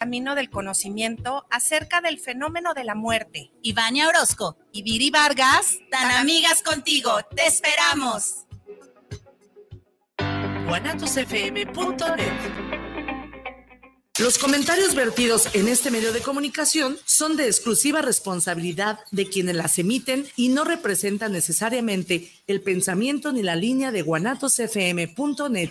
camino del conocimiento acerca del fenómeno de la muerte. Ivania Orozco y Viri Vargas, tan amigas contigo. ¡Te esperamos! Los comentarios vertidos en este medio de comunicación son de exclusiva responsabilidad de quienes las emiten y no representan necesariamente el pensamiento ni la línea de guanatosfm.net.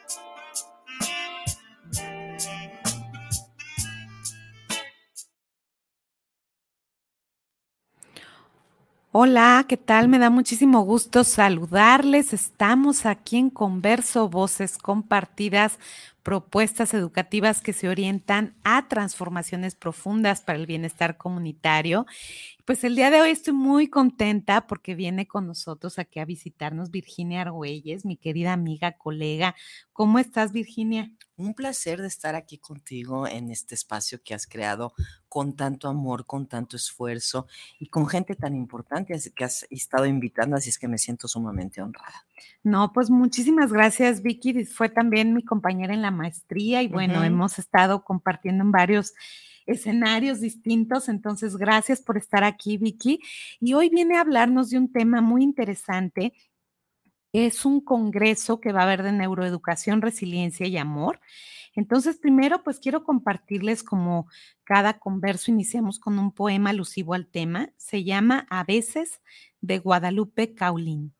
Hola, ¿qué tal? Me da muchísimo gusto saludarles. Estamos aquí en Converso, voces compartidas, propuestas educativas que se orientan a transformaciones profundas para el bienestar comunitario. Pues el día de hoy estoy muy contenta porque viene con nosotros aquí a visitarnos Virginia Argüelles, mi querida amiga, colega. ¿Cómo estás, Virginia? Un placer de estar aquí contigo en este espacio que has creado con tanto amor, con tanto esfuerzo y con gente tan importante que has estado invitando, así es que me siento sumamente honrada. No, pues muchísimas gracias, Vicky. Fue también mi compañera en la maestría y bueno, hemos estado compartiendo en varios escenarios distintos. Entonces, gracias por estar aquí, Vicky. Y hoy viene a hablarnos de un tema muy interesante es un congreso que va a haber de neuroeducación, resiliencia y amor. Entonces, primero, pues quiero compartirles como cada converso iniciamos con un poema alusivo al tema. Se llama A veces de Guadalupe Caulín.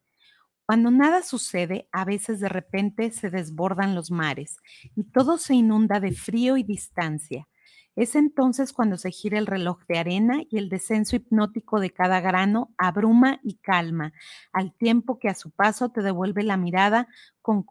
Cuando nada sucede, a veces de repente se desbordan los mares y todo se inunda de frío y distancia. Es entonces cuando se gira el reloj de arena y el descenso hipnótico de cada grano abruma y calma, al tiempo que a su paso te devuelve la mirada con,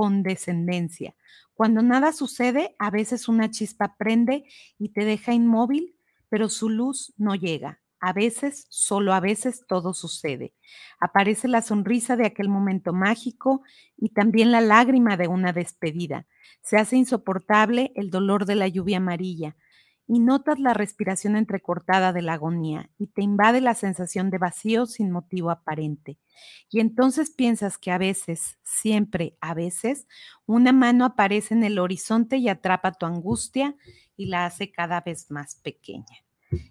condescendencia. Cuando nada sucede, a veces una chispa prende y te deja inmóvil, pero su luz no llega. A veces, solo a veces, todo sucede. Aparece la sonrisa de aquel momento mágico y también la lágrima de una despedida. Se hace insoportable el dolor de la lluvia amarilla y notas la respiración entrecortada de la agonía y te invade la sensación de vacío sin motivo aparente. Y entonces piensas que a veces, siempre a veces, una mano aparece en el horizonte y atrapa tu angustia y la hace cada vez más pequeña.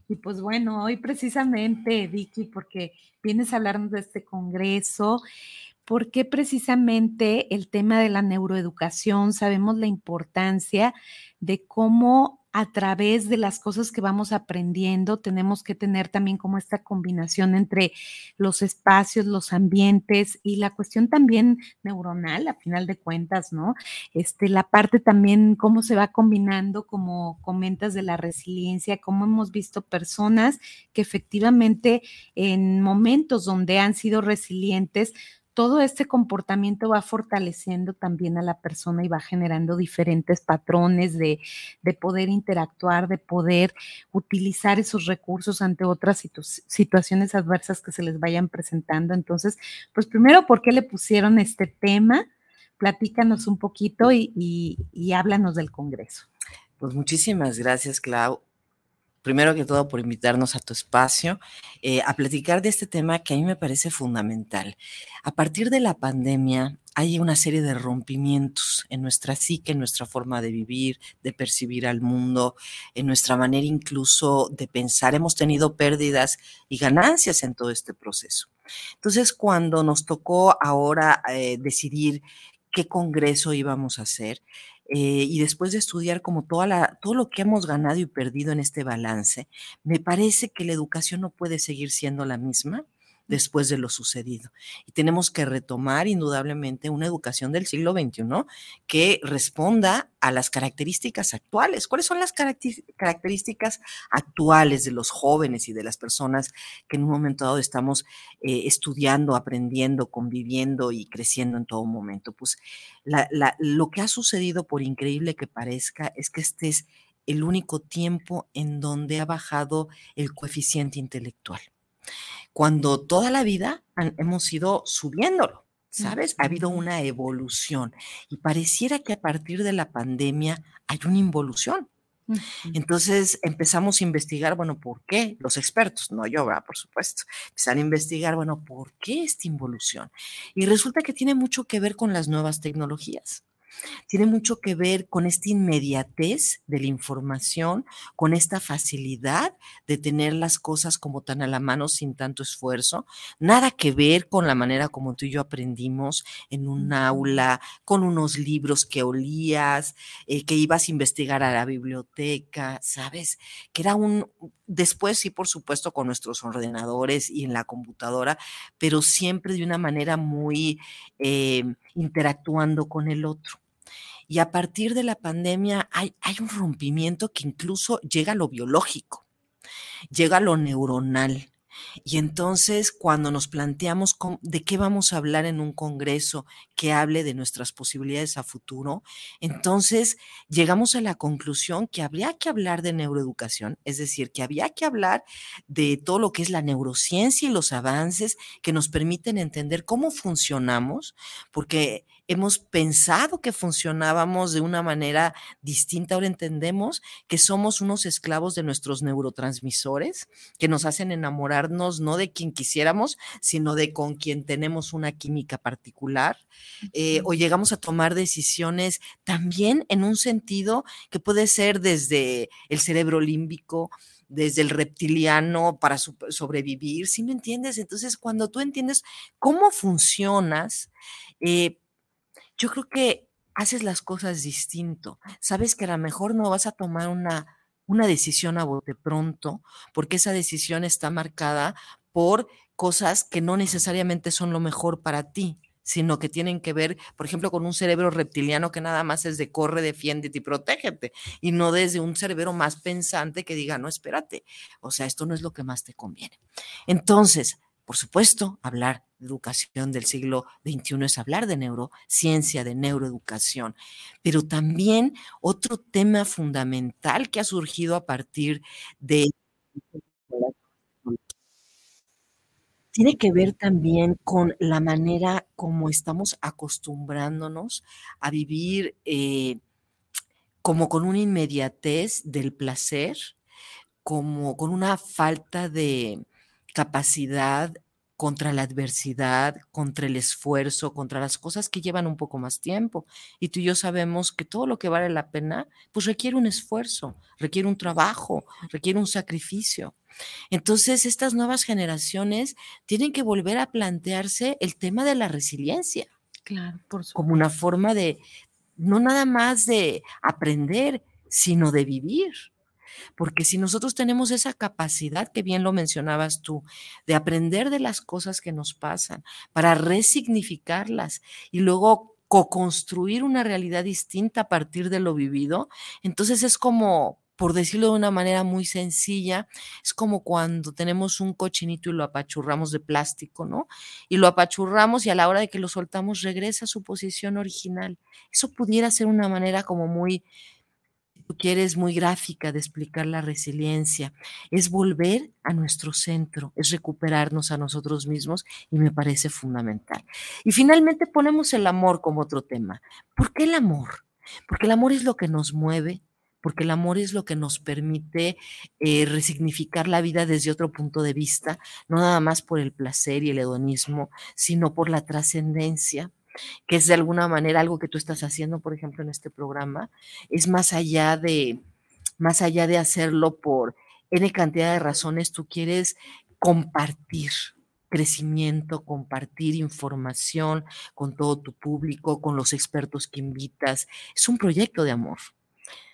Y pues bueno, hoy precisamente, Vicky, porque vienes a hablarnos de este congreso, porque precisamente el tema de la neuroeducación, sabemos la importancia de cómo a través de las cosas que vamos aprendiendo, tenemos que tener también como esta combinación entre los espacios, los ambientes y la cuestión también neuronal, a final de cuentas, ¿no? Este, la parte también, cómo se va combinando, como comentas de la resiliencia, cómo hemos visto personas que efectivamente en momentos donde han sido resilientes, todo este comportamiento va fortaleciendo también a la persona y va generando diferentes patrones de, poder interactuar, de poder utilizar esos recursos ante otras situaciones adversas que se les vayan presentando. Entonces, pues primero, ¿por qué le pusieron este tema? Platícanos un poquito y, y háblanos del Congreso. Pues muchísimas gracias, Clau primero que todo por invitarnos a tu espacio eh, a platicar de este tema que a mí me parece fundamental. A partir de la pandemia hay una serie de rompimientos en nuestra psique, en nuestra forma de vivir, de percibir al mundo, en nuestra manera incluso de pensar. Hemos tenido pérdidas y ganancias en todo este proceso. Entonces, cuando nos tocó ahora eh, decidir qué congreso íbamos a hacer, eh, y después de estudiar como toda la, todo lo que hemos ganado y perdido en este balance, me parece que la educación no puede seguir siendo la misma después de lo sucedido. Y tenemos que retomar indudablemente una educación del siglo XXI que responda a las características actuales. ¿Cuáles son las características actuales de los jóvenes y de las personas que en un momento dado estamos eh, estudiando, aprendiendo, conviviendo y creciendo en todo momento? Pues lo que ha sucedido, por increíble que parezca, es que este es el único tiempo en donde ha bajado el coeficiente intelectual cuando toda la vida hemos ido subiéndolo. ¿Sabes? Ha habido una evolución y pareciera que a partir de la pandemia hay una involución. Entonces empezamos a investigar, bueno, ¿por qué? Los expertos, no yo, por supuesto, empezaron a investigar, bueno, ¿por qué esta involución? Y resulta que tiene mucho que ver con las nuevas tecnologías tiene mucho que ver con esta inmediatez de la información, con esta facilidad de tener las cosas como tan a la mano sin tanto esfuerzo, nada que ver con la manera como tú y yo aprendimos en un aula, con unos libros que olías, eh, que ibas a investigar a la biblioteca, ¿sabes? Que era un, después sí, por supuesto, con nuestros ordenadores y en la computadora, pero siempre de una manera muy eh, interactuando con el otro. Y a partir de la pandemia hay, hay un rompimiento que incluso llega a lo biológico, llega a lo neuronal. Y entonces, cuando nos planteamos de qué vamos a hablar en un congreso que hable de nuestras posibilidades a futuro, entonces llegamos a la conclusión que habría que hablar de neuroeducación, es decir, que había que hablar de todo lo que es la neurociencia y los avances que nos permiten entender cómo funcionamos, porque hemos pensado que funcionábamos de una manera distinta, ahora entendemos que somos unos esclavos de nuestros neurotransmisores que nos hacen enamorarnos no de quien quisiéramos, sino de con quien tenemos una química particular, eh, o llegamos a tomar decisiones también en un sentido que puede ser desde el cerebro límbico, desde el reptiliano para sobrevivir, ¿sí me entiendes? Entonces, cuando tú entiendes cómo funcionas, eh, yo creo que haces las cosas distinto. Sabes que a lo mejor no vas a tomar una, una decisión a bote pronto, porque esa decisión está marcada por cosas que no necesariamente son lo mejor para ti sino que tienen que ver, por ejemplo, con un cerebro reptiliano que nada más es de corre, defiéndete y protégete, y no desde un cerebro más pensante que diga, no, espérate, o sea, esto no es lo que más te conviene. Entonces, por supuesto, hablar de educación del siglo XXI es hablar de neurociencia, de neuroeducación, pero también otro tema fundamental que ha surgido a partir de tiene que ver también con la manera como estamos acostumbrándonos a vivir eh, como con una inmediatez del placer, como con una falta de, capacidad contra la adversidad, contra el esfuerzo, contra las cosas que llevan un poco más tiempo. Y tú y yo sabemos que todo lo que vale la pena, pues requiere un esfuerzo, requiere un trabajo, requiere un sacrificio. Entonces, estas nuevas generaciones tienen que volver a plantearse el tema de la resiliencia. Claro, por Como una forma de, no nada más de aprender, sino de vivir. Porque si nosotros tenemos esa capacidad, que bien lo mencionabas tú, de aprender de las cosas que nos pasan, para resignificarlas y luego co-construir una realidad distinta a partir de lo vivido, entonces es como, por decirlo de una manera muy sencilla, es como cuando tenemos un cochinito y lo apachurramos de plástico, ¿no? Y lo apachurramos y a la hora de que lo soltamos regresa a su posición original. Eso pudiera ser una manera como muy tú quieres, muy gráfica de explicar la resiliencia. Es volver a nuestro centro, es recuperarnos a nosotros mismos y me parece fundamental. Y finalmente ponemos el amor como otro tema. ¿Por qué el amor? Porque el amor es lo que nos mueve, porque el amor es lo que nos permite eh, resignificar la vida desde otro punto de vista, no nada más por el placer y el hedonismo, sino por la trascendencia, que es de alguna manera algo que tú estás haciendo, por ejemplo, en este programa, es más allá de, más allá de hacerlo por N cantidad de razones, tú quieres compartir crecimiento, compartir información con todo tu público, con los expertos que invitas. Es un proyecto de amor.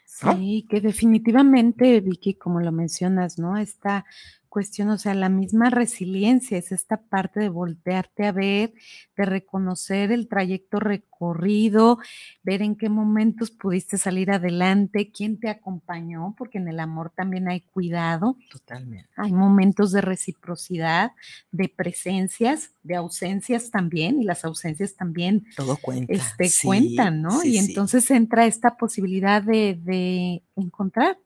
Sí, que definitivamente, Vicky, como lo mencionas, ¿no? Esta cuestión, o sea, la misma resiliencia es esta parte de voltearte a ver, de reconocer el trayecto recorrido, ver en qué momentos pudiste salir adelante, quién te acompañó, porque en el amor también hay cuidado. Totalmente. Hay momentos de reciprocidad, de presencias, de ausencias también, y las ausencias también Todo cuenta. Este, cuentan, ¿no? y entonces entra esta posibilidad de, de encontrar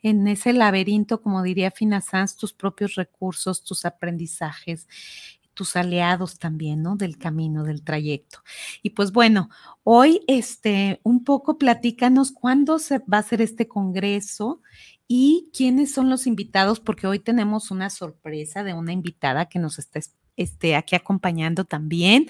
en ese laberinto, como diría Fina Sanz, tus propios recursos, tus aprendizajes, tus aliados también, ¿no? Del camino, del trayecto. Y pues bueno, hoy este, un poco platícanos cuándo se va a hacer este congreso y quiénes son los invitados, porque hoy tenemos una sorpresa de una invitada que nos está este, aquí acompañando también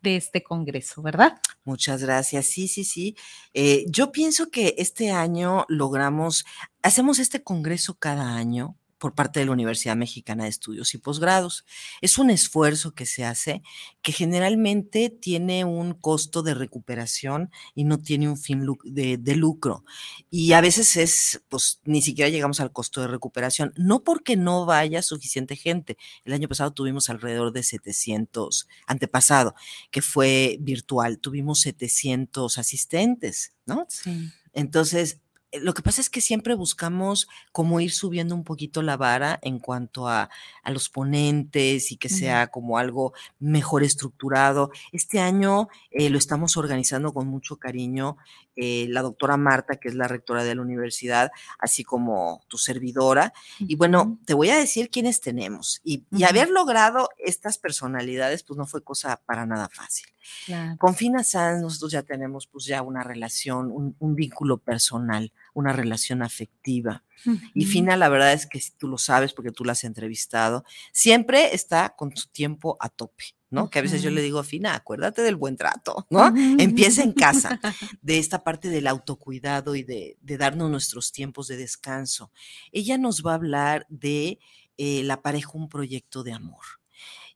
de este Congreso, ¿verdad? Muchas gracias. Sí, sí, sí. Eh, yo pienso que este año logramos, hacemos este Congreso cada año por parte de la Universidad Mexicana de Estudios y Posgrados. Es un esfuerzo que se hace que generalmente tiene un costo de recuperación y no tiene un fin de, de, lucro. Y a veces es, pues ni siquiera llegamos al costo de recuperación, no porque no vaya suficiente gente. El año pasado tuvimos alrededor de 700, antepasado, que fue virtual, tuvimos 700 asistentes, ¿no? Sí. Entonces, lo que pasa es que siempre buscamos como ir subiendo un poquito la vara en cuanto a, a los ponentes y que sea como algo mejor estructurado. Este año eh, lo estamos organizando con mucho cariño. Eh, la doctora Marta, que es la rectora de la universidad, así como tu servidora. Y bueno, te voy a decir quiénes tenemos. Y, y haber logrado estas personalidades, pues no fue cosa para nada fácil. Claro. Con Fina Sanz nosotros ya tenemos pues ya una relación, un, un vínculo personal, una relación afectiva. Uh -huh. Y Fina, la verdad es que tú lo sabes porque tú la has entrevistado, siempre está con su tiempo a tope. ¿no? Uh -huh. Que a veces yo le digo a Fina, acuérdate del buen trato, ¿no? Uh -huh. Empieza en casa, de esta parte del autocuidado y de, de, darnos nuestros tiempos de descanso. Ella nos va a hablar de eh, la pareja, un proyecto de amor.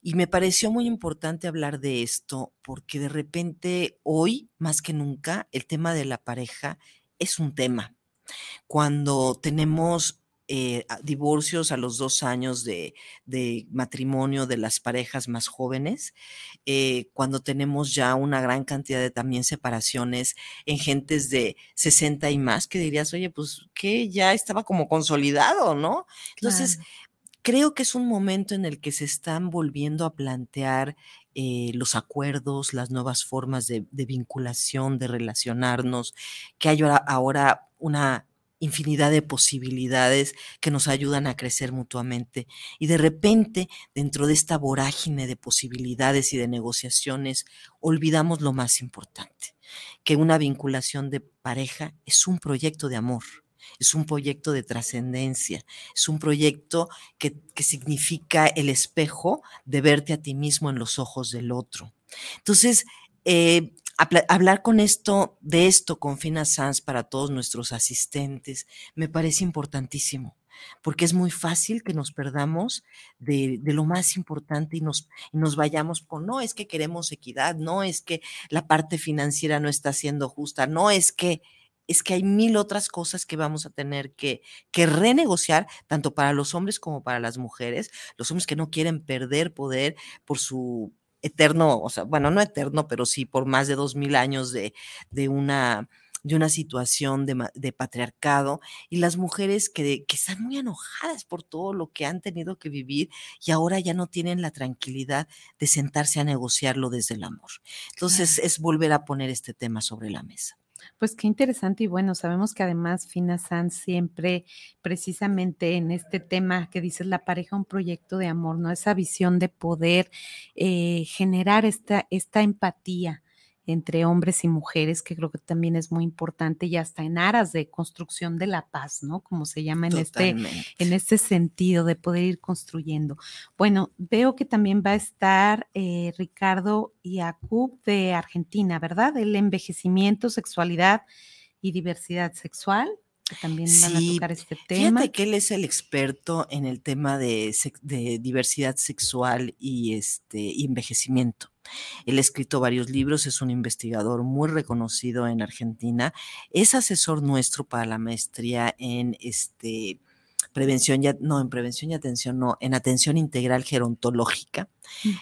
Y me pareció muy importante hablar de esto porque de repente hoy, más que nunca, el tema de la pareja es un tema. Cuando tenemos eh, divorcios a los dos años de, de, matrimonio de las parejas más jóvenes, eh, cuando tenemos ya una gran cantidad de también separaciones en gentes de 60 y más, que dirías, oye, pues que ya estaba como consolidado, ¿no? Entonces, claro creo que es un momento en el que se están volviendo a plantear eh, los acuerdos, las nuevas formas de, de, vinculación, de relacionarnos, que hay ahora, ahora una infinidad de posibilidades que nos ayudan a crecer mutuamente. Y de repente, dentro de esta vorágine de posibilidades y de negociaciones, olvidamos lo más importante, que una vinculación de pareja es un proyecto de amor es un proyecto de trascendencia, es un proyecto que, que, significa el espejo de verte a ti mismo en los ojos del otro. Entonces, eh, hablar con esto, de esto con Fina Sanz para todos nuestros asistentes, me parece importantísimo porque es muy fácil que nos perdamos de, lo más importante y nos, vayamos con, no es que queremos equidad, no es que la parte financiera no está siendo justa, no es que, es que hay mil otras cosas que vamos a tener que, renegociar, tanto para los hombres como para las mujeres, los hombres que no quieren perder poder por su eterno, o sea, bueno, no eterno, pero sí por más de dos mil años de, de una de una situación de, de, patriarcado y las mujeres que, que, están muy enojadas por todo lo que han tenido que vivir y ahora ya no tienen la tranquilidad de sentarse a negociarlo desde el amor. Entonces es volver a poner este tema sobre la mesa. Pues qué interesante y bueno, sabemos que además Fina Sanz siempre precisamente en este tema que dices la pareja, un proyecto de amor, ¿no? Esa visión de poder eh, generar esta, esta empatía entre hombres y mujeres, que creo que también es muy importante y hasta en aras de construcción de la paz, ¿no? Como se llama en este, en este sentido de poder ir construyendo. Bueno, veo que también va a estar eh, Ricardo Iacup de Argentina, ¿verdad? El envejecimiento, sexualidad y diversidad sexual que también sí, van a tocar este tema. Fíjate que él es el experto en el tema de, de diversidad sexual y este y envejecimiento. Él ha escrito varios libros, es un investigador muy reconocido en Argentina, es asesor nuestro para la maestría en este prevención ya, no, en prevención y atención, no, en atención integral gerontológica.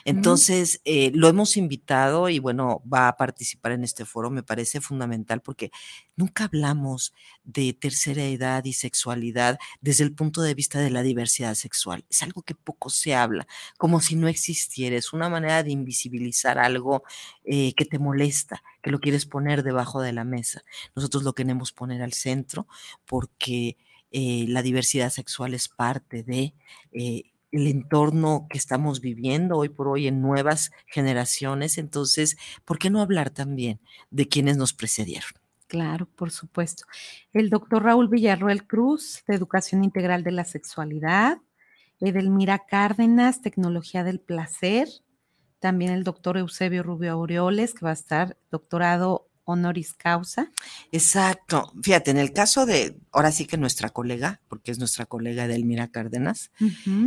Entonces, eh, lo hemos invitado y bueno, va a participar en este foro, me parece fundamental porque nunca hablamos de tercera edad y sexualidad desde el punto de vista de la diversidad sexual. Es algo que poco se habla, como si no existiera, es una manera de invisibilizar algo eh, que te molesta, que lo quieres poner debajo de la mesa. Nosotros lo queremos poner al centro porque eh, la diversidad sexual es parte de eh, el entorno que estamos viviendo hoy por hoy en nuevas generaciones. Entonces, ¿por qué no hablar también de quienes nos precedieron? Claro, por supuesto. El doctor Raúl Villarroel Cruz, de Educación Integral de la Sexualidad. Edelmira Cárdenas, Tecnología del Placer. También el doctor Eusebio Rubio Aureoles, que va a estar doctorado honoris causa. Exacto. Fíjate, en el caso de, ahora sí que nuestra colega, porque es nuestra colega Delmira Cárdenas,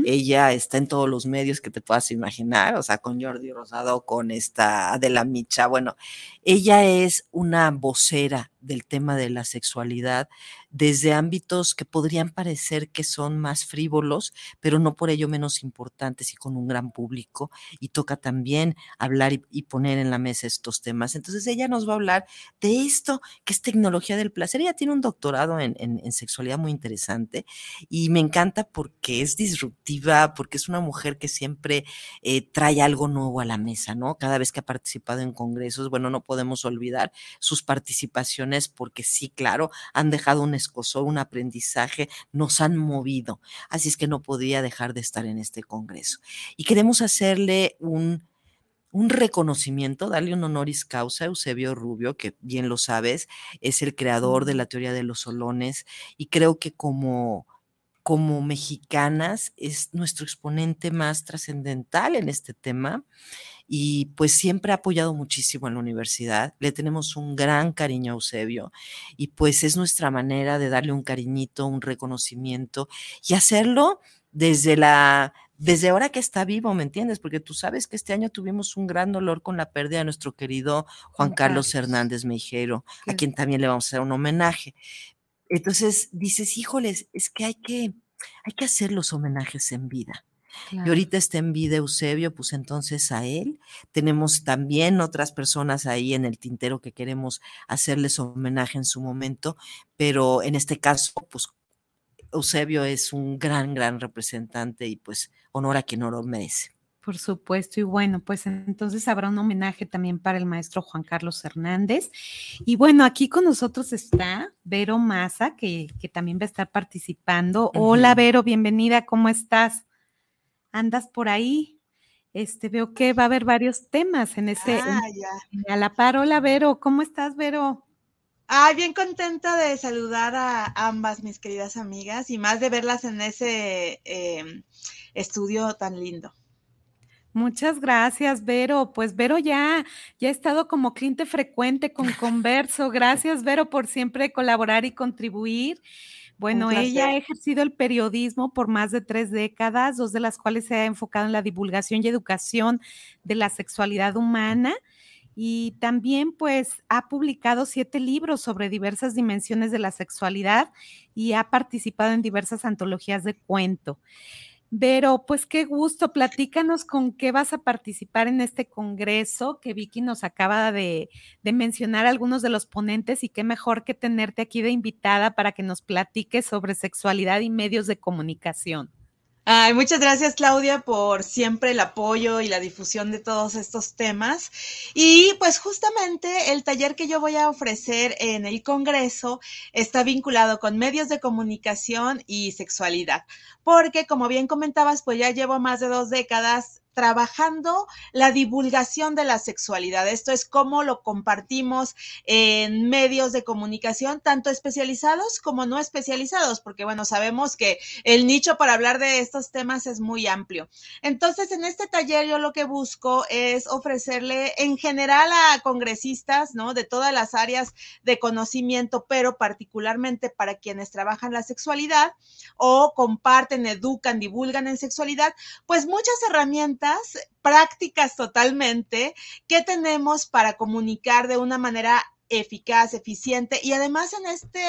ella está en todos los medios que te puedas imaginar, o sea, con Jordi Rosado, con esta de la Micha, bueno, ella es una vocera del tema de la sexualidad desde ámbitos que podrían parecer que son más frívolos, pero no por ello menos importantes y con un gran público. Y toca también hablar y, poner en la mesa estos temas. Entonces ella nos va a hablar de esto que es tecnología del placer. Ella tiene un doctorado en, sexualidad muy interesante y me encanta porque es disruptiva, porque es una mujer que siempre eh, trae algo nuevo a la mesa, ¿no? Cada vez que ha participado en congresos, bueno, no podemos olvidar sus participaciones porque sí, claro, han dejado un un aprendizaje, nos han movido. Así es que no podía dejar de estar en este Congreso. Y queremos hacerle un, un reconocimiento, darle un honoris causa a Eusebio Rubio, que bien lo sabes, es el creador de la teoría de los solones y creo que como como mexicanas es nuestro exponente más trascendental en este tema y pues siempre ha apoyado muchísimo en la universidad. Le tenemos un gran cariño a Eusebio y pues es nuestra manera de darle un cariñito, un reconocimiento y hacerlo desde la desde ahora que está vivo, ¿me entiendes? Porque tú sabes que este año tuvimos un gran dolor con la pérdida de nuestro querido Juan Carlos Hernández Meijero, a quien también le vamos a hacer un homenaje. Entonces dices, híjoles, es que hay que, hay que hacer los homenajes en vida. Y ahorita está en vida Eusebio, pues entonces a él. Tenemos también otras personas ahí en el tintero que queremos hacerles homenaje en su momento, pero en este caso, pues Eusebio es un gran, gran representante y pues honor a quien oro merece. Por supuesto, y bueno, pues entonces habrá un homenaje también para el maestro Juan Carlos Hernández. Y bueno, aquí con nosotros está Vero Maza, que, también va a estar participando. Hola, Vero, bienvenida, ¿cómo estás? Andas por ahí. Este, veo que va a haber varios temas en ese. Ah, ya. A la par, hola Vero, ¿cómo estás, Vero? Ay, bien contenta de saludar a ambas mis queridas amigas y más de verlas en ese em, estudio tan lindo. Muchas gracias, Vero. Pues Vero ya, ya ha estado como cliente frecuente con Converso. Gracias, Vero, por siempre colaborar y contribuir. Bueno, ella ha ejercido el periodismo por más de tres décadas, dos de las cuales se ha enfocado en la divulgación y educación de la sexualidad humana. Y también pues ha publicado siete libros sobre diversas dimensiones de la sexualidad y ha participado en diversas antologías de cuento. Vero, pues qué gusto, platícanos con qué vas a participar en este congreso que Vicky nos acaba de, de, mencionar algunos de los ponentes y qué mejor que tenerte aquí de invitada para que nos platiques sobre sexualidad y medios de comunicación. Ay, muchas gracias Claudia por siempre el apoyo y la difusión de todos estos temas. Y pues justamente el taller que yo voy a ofrecer en el Congreso está vinculado con medios de comunicación y sexualidad, porque como bien comentabas, pues ya llevo más de dos décadas trabajando la divulgación de la sexualidad. Esto es cómo lo compartimos en medios de comunicación, tanto especializados como no especializados, porque bueno, sabemos que el nicho para hablar de estos temas es muy amplio. Entonces, en este taller yo lo que busco es ofrecerle en general a congresistas, ¿no? De todas las áreas de conocimiento, pero particularmente para quienes trabajan la sexualidad o comparten, educan, divulgan en sexualidad, pues muchas herramientas prácticas totalmente que tenemos para comunicar de una manera eficaz, eficiente y además en este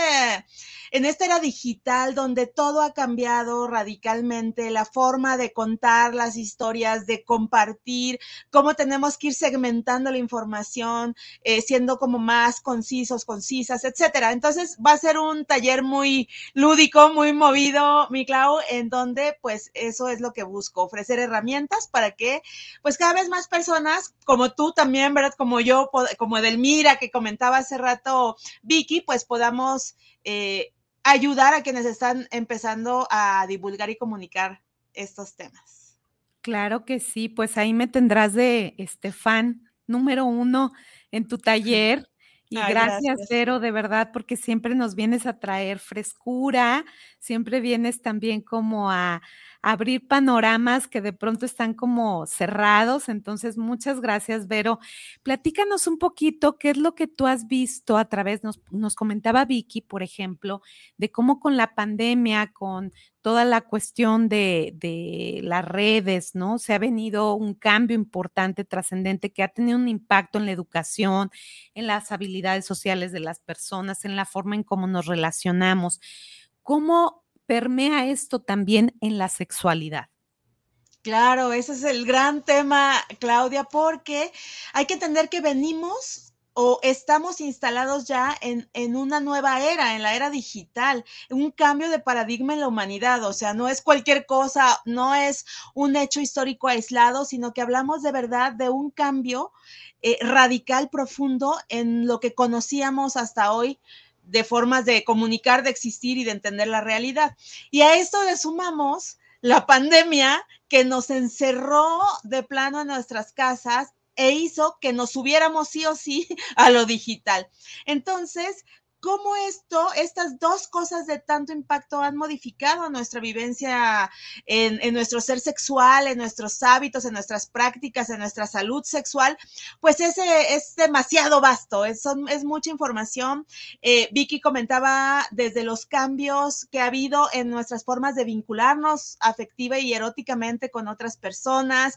en esta era digital donde todo ha cambiado radicalmente, la forma de contar las historias, de compartir, cómo tenemos que ir segmentando la información, eh, siendo como más concisos, concisas, etcétera. Entonces va a ser un taller muy lúdico, muy movido, mi Clau, en donde pues eso es lo que busco, ofrecer herramientas para que pues cada vez más personas como tú también, ¿verdad? Como yo, como Edelmira que comentaba hace rato Vicky, pues podamos eh, ayudar a quienes están empezando a divulgar y comunicar estos temas. Claro que sí, pues ahí me tendrás de este fan número uno en tu taller. Y gracias, Cero, de verdad, porque siempre nos vienes a traer frescura, siempre vienes también como a, abrir panoramas que de pronto están como cerrados. Entonces, muchas gracias, Vero. Platícanos un poquito qué es lo que tú has visto a través, nos, comentaba Vicky, por ejemplo, de cómo con la pandemia, con toda la cuestión de, de, las redes, ¿no? Se ha venido un cambio importante, trascendente, que ha tenido un impacto en la educación, en las habilidades sociales de las personas, en la forma en cómo nos relacionamos. ¿Cómo permea esto también en la sexualidad? Claro, ese es el gran tema, Claudia, porque hay que entender que venimos o estamos instalados ya en, en, una nueva era, en la era digital, un cambio de paradigma en la humanidad. O sea, no es cualquier cosa, no es un hecho histórico aislado, sino que hablamos de verdad de un cambio eh, radical, profundo en lo que conocíamos hasta hoy de formas de comunicar, de existir y de entender la realidad. Y a esto le sumamos la pandemia que nos encerró de plano en nuestras casas e hizo que nos subiéramos sí o sí a lo digital. Entonces, cómo esto, estas dos cosas de tanto impacto han modificado nuestra vivencia en, nuestro ser sexual, en nuestros hábitos, en nuestras prácticas, en nuestra salud sexual, pues ese es demasiado vasto, es, mucha información. Eh, Vicky comentaba desde los cambios que ha habido en nuestras formas de vincularnos afectiva y eróticamente con otras personas,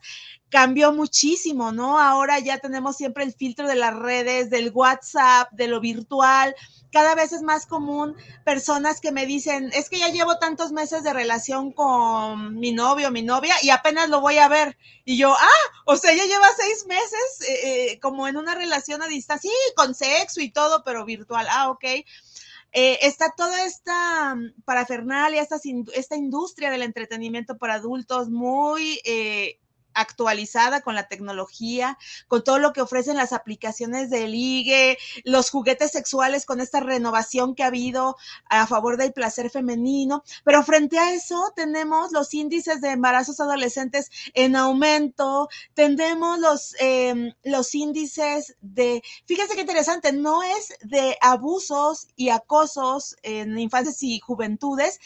cambió muchísimo, ¿no? Ahora ya tenemos siempre el filtro de las redes, del WhatsApp, de lo virtual cada vez es más común personas que me dicen, es que ya llevo tantos meses de relación con mi novio, mi novia, y apenas lo voy a ver. Y yo, ah, o sea, ya lleva seis meses eh, eh, como en una relación a distancia, sí, con sexo y todo, pero virtual. Ah, ok. Eh, está toda esta parafernalia, esta, esta industria del entretenimiento para adultos muy actualizada con la tecnología, con todo lo que ofrecen las aplicaciones de ligue, los juguetes sexuales con esta renovación que ha habido a favor del placer femenino. Pero frente a eso tenemos los índices de embarazos adolescentes en aumento, tenemos los, em, los índices de, fíjense qué interesante, no es de abusos y acosos en infancias y juventudes,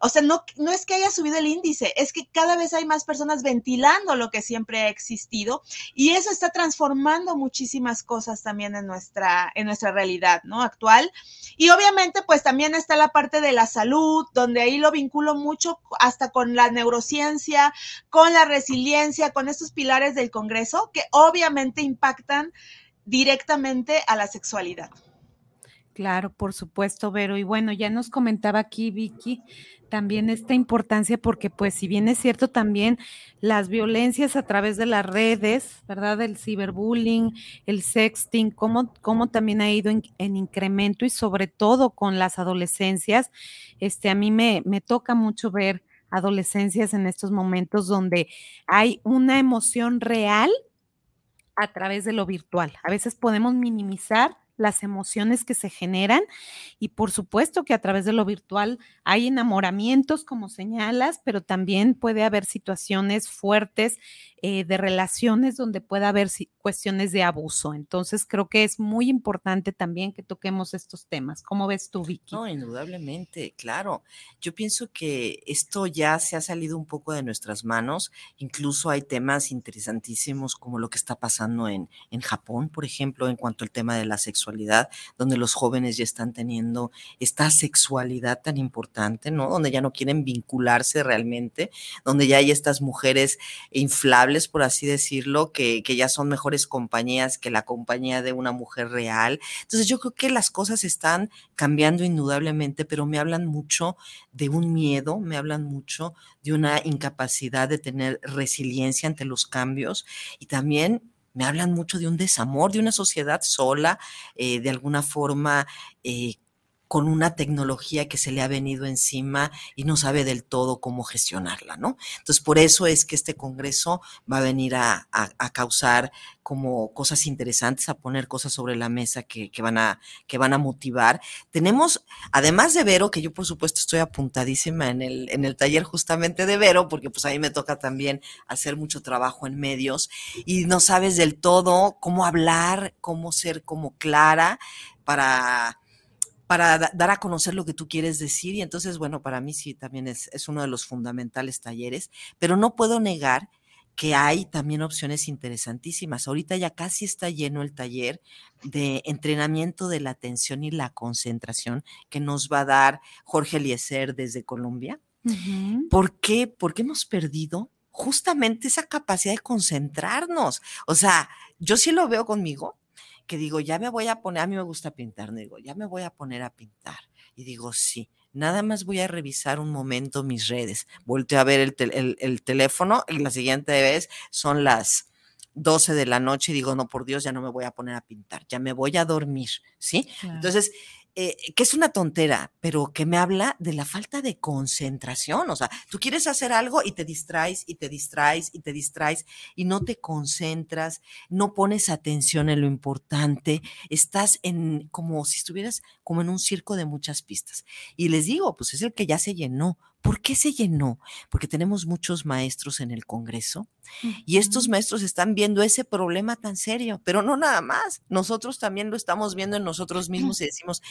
o sea, no, no es que haya subido el índice, es que cada vez hay más personas ventilando lo que siempre ha existido y eso está transformando muchísimas cosas también en nuestra, en nuestra realidad, ¿no? Actual. Y obviamente, pues también está la parte de la salud, donde ahí lo vinculo mucho hasta con la neurociencia, con la resiliencia, con estos pilares del Congreso que obviamente impactan directamente a la sexualidad. Claro, por supuesto, Vero. Y bueno, ya nos comentaba aquí Vicky también esta importancia porque pues si bien es cierto también las violencias a través de las redes, ¿verdad? El ciberbullying, el sexting, cómo, cómo también ha ido en, incremento y sobre todo con las adolescencias, este, a mí me, me toca mucho ver adolescencias en estos momentos donde hay una emoción real a través de lo virtual. A veces podemos minimizar las emociones que se generan y por supuesto que a través de lo virtual hay enamoramientos, como señalas, pero también puede haber situaciones fuertes eh, de relaciones donde pueda haber cuestiones de abuso. Entonces, creo que es muy importante también que toquemos estos temas. ¿Cómo ves tú, Vicky? No, indudablemente, claro. Yo pienso que esto ya se ha salido un poco de nuestras manos. Incluso hay temas interesantísimos como lo que está pasando en, en Japón, por ejemplo, en cuanto al tema de la sexualidad, donde los jóvenes ya están teniendo esta sexualidad tan importante, ¿no? Donde ya no quieren vincularse realmente, donde ya hay estas mujeres inflables por así decirlo, que, que, ya son mejores compañías que la compañía de una mujer real. Entonces yo creo que las cosas están cambiando indudablemente, pero me hablan mucho de un miedo, me hablan mucho de una incapacidad de tener resiliencia ante los cambios y también me hablan mucho de un desamor, de una sociedad sola, eh, de alguna forma eh, con una tecnología que se le ha venido encima y no sabe del todo cómo gestionarla, ¿no? Entonces, por eso es que este Congreso va a venir a, causar como cosas interesantes, a poner cosas sobre la mesa que, van a, que van a motivar. Tenemos, además de Vero, que yo por supuesto estoy apuntadísima en el, en el taller justamente de Vero, porque pues a mí me toca también hacer mucho trabajo en medios y no sabes del todo cómo hablar, cómo ser como clara para para dar a conocer lo que tú quieres decir. Y entonces, bueno, para mí sí, también es, es uno de los fundamentales talleres, pero no puedo negar que hay también opciones interesantísimas. Ahorita ya casi está lleno el taller de entrenamiento de la atención y la concentración que nos va a dar Jorge Eliezer desde Colombia. ¿Por qué? Porque hemos perdido justamente esa capacidad de concentrarnos. O sea, yo sí lo veo conmigo que digo, ya me voy a poner, a mí me gusta pintar, digo, ya me voy a poner a pintar. Y digo, sí, nada más voy a revisar un momento mis redes. Volteo a ver el, teléfono y la siguiente vez son las 12 de la noche y digo, no, por Dios, ya no me voy a poner a pintar, ya me voy a dormir, ¿sí? Entonces, eh, que es una tontera, pero que me habla de la falta de concentración. O sea, tú quieres hacer algo y te distraes y te distraes y te distraes y no te concentras, no pones atención en lo importante, estás en como si estuvieras como en un circo de muchas pistas. Y les digo, pues es el que ya se llenó. ¿Por qué se llenó? Porque tenemos muchos maestros en el Congreso y estos maestros están viendo ese problema tan serio, pero no nada más. Nosotros también lo estamos viendo en nosotros mismos y decimos,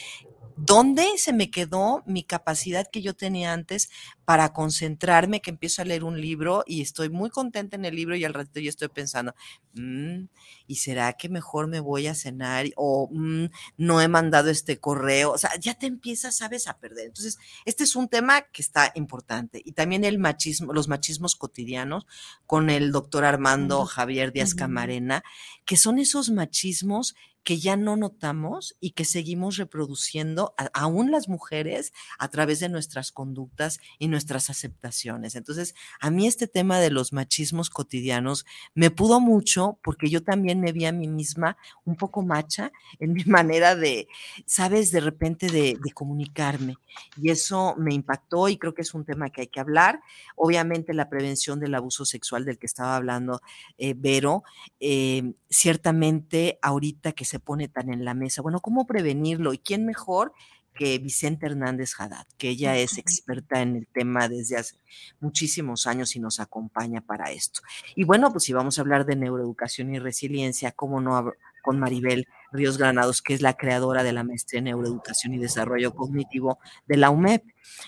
¿dónde se me quedó mi capacidad que yo tenía antes para concentrarme? Que empiezo a leer un libro y estoy muy contenta en el libro y al ratito yo estoy pensando, mm, ¿y será que mejor me voy a cenar? O mm, no he mandado este correo. O sea, ya te empiezas, sabes, a perder. Entonces, este es un tema que está importante. Y también el machismo, los machismos cotidianos con el doctor Armando Javier Díaz Camarena, que son esos machismos que ya no notamos y que seguimos reproduciendo aún las mujeres a través de nuestras conductas y nuestras aceptaciones. Entonces, a mí este tema de los machismos cotidianos me pudo mucho porque yo también me vi a mí misma un poco macha en mi manera de, sabes, de repente de, comunicarme. Y eso me impactó y creo que es un tema que hay que hablar. Obviamente la prevención del abuso sexual del que estaba hablando eh, Vero, eh, ciertamente ahorita que se pone tan en la mesa. Bueno, ¿cómo prevenirlo? ¿Y quién mejor que Vicente Hernández Haddad, que ella es experta en el tema desde hace muchísimos años y nos acompaña para esto? Y bueno, pues si vamos a hablar de neuroeducación y resiliencia, ¿cómo no con Maribel Ríos Granados, que es la creadora de la maestría en neuroeducación y desarrollo cognitivo de la UMEP.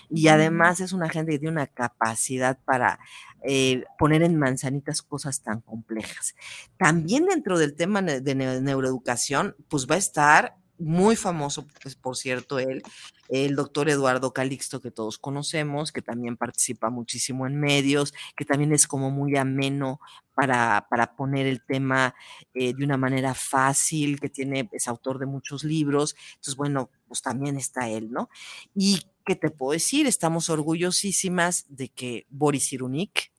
Y además es una gente que tiene una capacidad para eh, poner en manzanitas cosas tan complejas. También dentro del tema de neuroeducación, pues va a estar muy famoso, pues, por cierto, él, el doctor Eduardo Calixto, que todos conocemos, que también participa muchísimo en medios, que también es como muy ameno para, para poner el tema eh, de una manera fácil, que tiene, es autor de muchos libros. Entonces, bueno, pues también está él, ¿no? Y qué te puedo decir, estamos orgullosísimas de que Boris Irunik,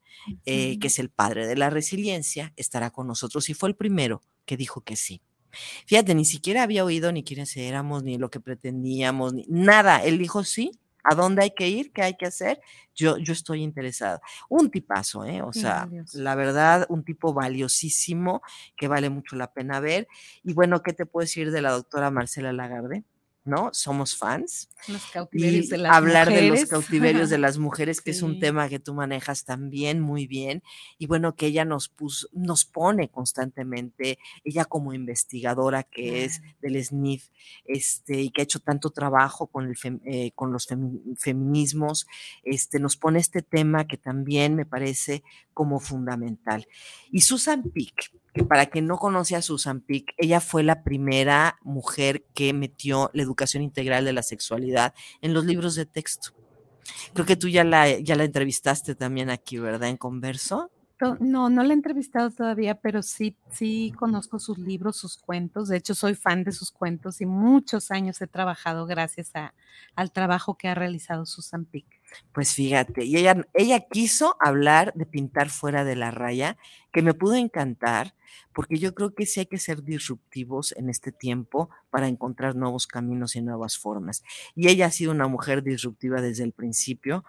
eh, que es el padre de la resiliencia, estará con nosotros y fue el primero que dijo que sí. Fíjate, ni siquiera había oído ni quiénes éramos, ni lo que pretendíamos, ni nada. Él dijo sí, ¿a dónde hay que ir? ¿Qué hay que hacer? Yo, yo estoy interesada. Un tipazo, ¿eh? O sea, la verdad, un tipo valiosísimo que vale mucho la pena ver. Y bueno, ¿qué te puedo decir de la doctora Marcela Lagarde? ¿No? Somos fans. y de hablar de los cautiverios de las mujeres, que es un tema que tú manejas también muy bien. Y bueno, que ella nos puso, nos pone constantemente, ella como investigadora que es del SNIF, este, y que ha hecho tanto trabajo con, el eh, con los feminismos, este, nos pone este tema que también me parece como fundamental. Y Susan Pick, que para quien no conoce a Susan Pick, ella fue la primera mujer que metió la educación integral de la sexualidad en los libros de texto. Creo que tú ya la, ya la entrevistaste también aquí, ¿verdad? En Converso. no, no la he entrevistado todavía, pero sí, sí conozco sus libros, sus cuentos. De hecho, soy fan de sus cuentos y muchos años he trabajado gracias a, al trabajo que ha realizado Susan Pick. Pues fíjate, y ella, ella quiso hablar de pintar fuera de la raya, que me pudo encantar, porque yo creo que sí hay que ser disruptivos en este tiempo para encontrar nuevos caminos y nuevas formas. Y ella ha sido una mujer disruptiva desde el principio,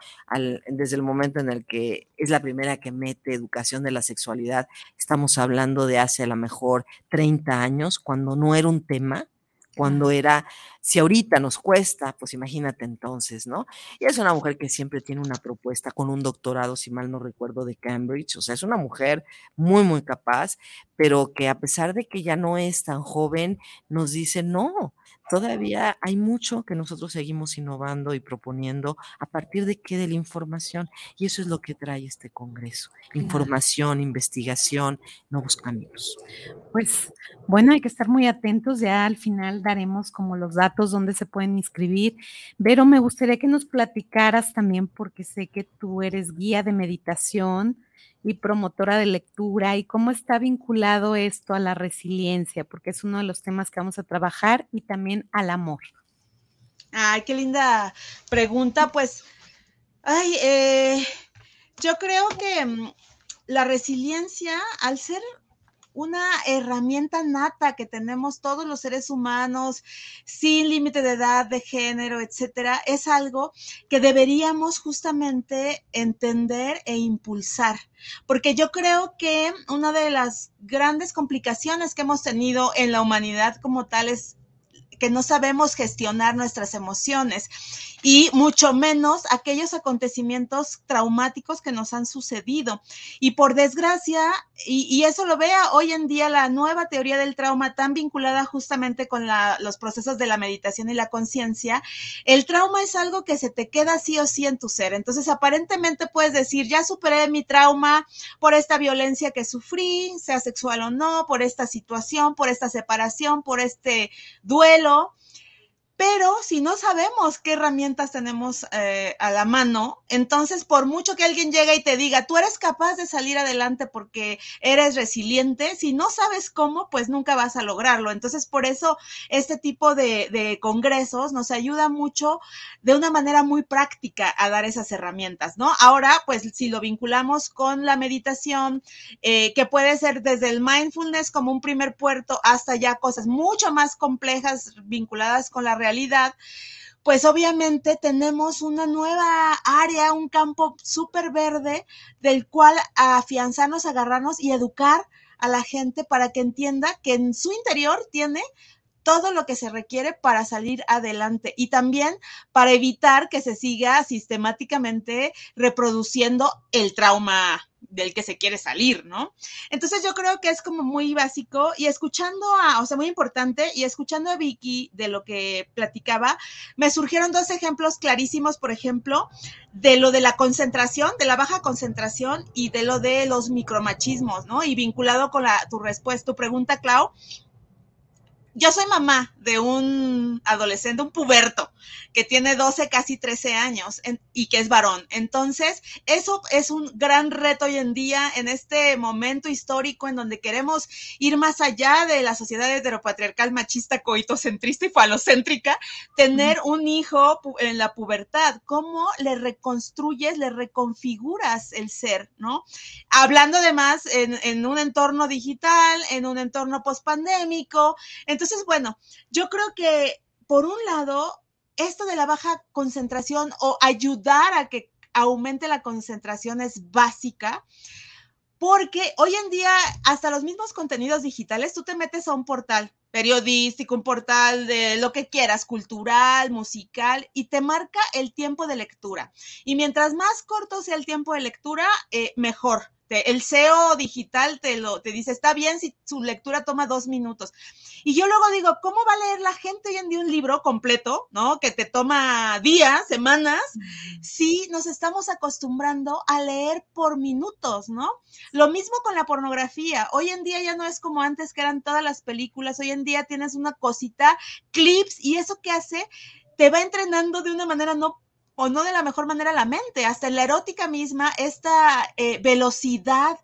desde el momento en el que es la primera que mete educación de la sexualidad. Estamos hablando de hace a lo mejor 30 años, cuando no era un tema cuando era, si ahorita nos cuesta, pues imagínate entonces, ¿no? Y es una mujer que siempre tiene una propuesta con un doctorado, si mal no recuerdo, de Cambridge, o sea, es una mujer muy, muy capaz, pero que a pesar de que ya no es tan joven, nos dice, no, todavía hay mucho que nosotros seguimos innovando y proponiendo a partir de qué de la información y eso es lo que trae este congreso información investigación nuevos caminos. Pues bueno hay que estar muy atentos ya al final daremos como los datos donde se pueden inscribir pero me gustaría que nos platicaras también porque sé que tú eres guía de meditación y promotora de lectura y cómo está vinculado esto a la resiliencia, porque es uno de los temas que vamos a trabajar y también al amor. Ay, qué linda pregunta. Pues, ay, eh, yo creo que mm, la resiliencia, al ser una herramienta nata que tenemos todos los seres humanos sin límite de edad, de género, etcétera, es algo que deberíamos justamente entender e impulsar. Porque yo creo que una de las grandes complicaciones que hemos tenido en la humanidad como tal es que no sabemos gestionar nuestras emociones y mucho menos aquellos acontecimientos traumáticos que nos han sucedido. Y por desgracia, y, eso lo vea hoy en día la nueva teoría del trauma tan vinculada justamente con los procesos de la meditación y la conciencia, el trauma es algo que se te queda sí o sí en tu ser. Entonces, aparentemente puedes decir, ya superé mi trauma por esta violencia que sufrí, sea sexual o no, por esta situación, por esta separación, por este duelo pero si no sabemos qué herramientas tenemos eh, a la mano, entonces por mucho que alguien llegue y te diga, tú eres capaz de salir adelante porque eres resiliente, si no sabes cómo, pues nunca vas a lograrlo. Entonces por eso este tipo de, congresos nos ayuda mucho de una manera muy práctica a dar esas herramientas, ¿no? Ahora, pues si lo vinculamos con la meditación, eh, que puede ser desde el mindfulness como un primer puerto hasta ya cosas mucho más complejas vinculadas con la realidad, pues obviamente tenemos una nueva área, un campo súper verde del cual afianzarnos, agarrarnos y educar a la gente para que entienda que en su interior tiene todo lo que se requiere para salir adelante y también para evitar que se siga sistemáticamente reproduciendo el trauma del que se quiere salir, ¿no? Entonces yo creo que es como muy básico y escuchando a, o sea, muy importante y escuchando a Vicky de lo que platicaba, me surgieron dos ejemplos clarísimos, por ejemplo, de lo de la concentración, de la baja concentración y de lo de los micromachismos, ¿no? Y vinculado con la, tu respuesta, tu pregunta, Clau, yo soy mamá de un adolescente, un puberto, que tiene 12, casi 13 años y que es varón. Entonces, eso es un gran reto hoy en día, en este momento histórico en donde queremos ir más allá de la sociedad heteropatriarcal, machista, coitocentrista y falocéntrica, tener un hijo en la pubertad. ¿Cómo le reconstruyes, le reconfiguras el ser, no? Hablando además en, en un entorno digital, en un entorno pospandémico. Entonces, bueno, yo creo que por un lado, esto de la baja concentración o ayudar a que aumente la concentración es básica, porque hoy en día hasta los mismos contenidos digitales, tú te metes a un portal periodístico, un portal de lo que quieras, cultural, musical, y te marca el tiempo de lectura. Y mientras más corto sea el tiempo de lectura, eh, mejor el SEO digital te lo te dice, está bien si su lectura toma dos minutos. Y yo luego digo, ¿cómo va a leer la gente hoy en día un libro completo, ¿no? Que te toma días, semanas, si nos estamos acostumbrando a leer por minutos, ¿no? Lo mismo con la pornografía. Hoy en día ya no es como antes que eran todas las películas. Hoy en día tienes una cosita, clips, y eso que hace te va entrenando de una manera no o no de la mejor manera la mente. Hasta en la erótica misma, esta eh, velocidad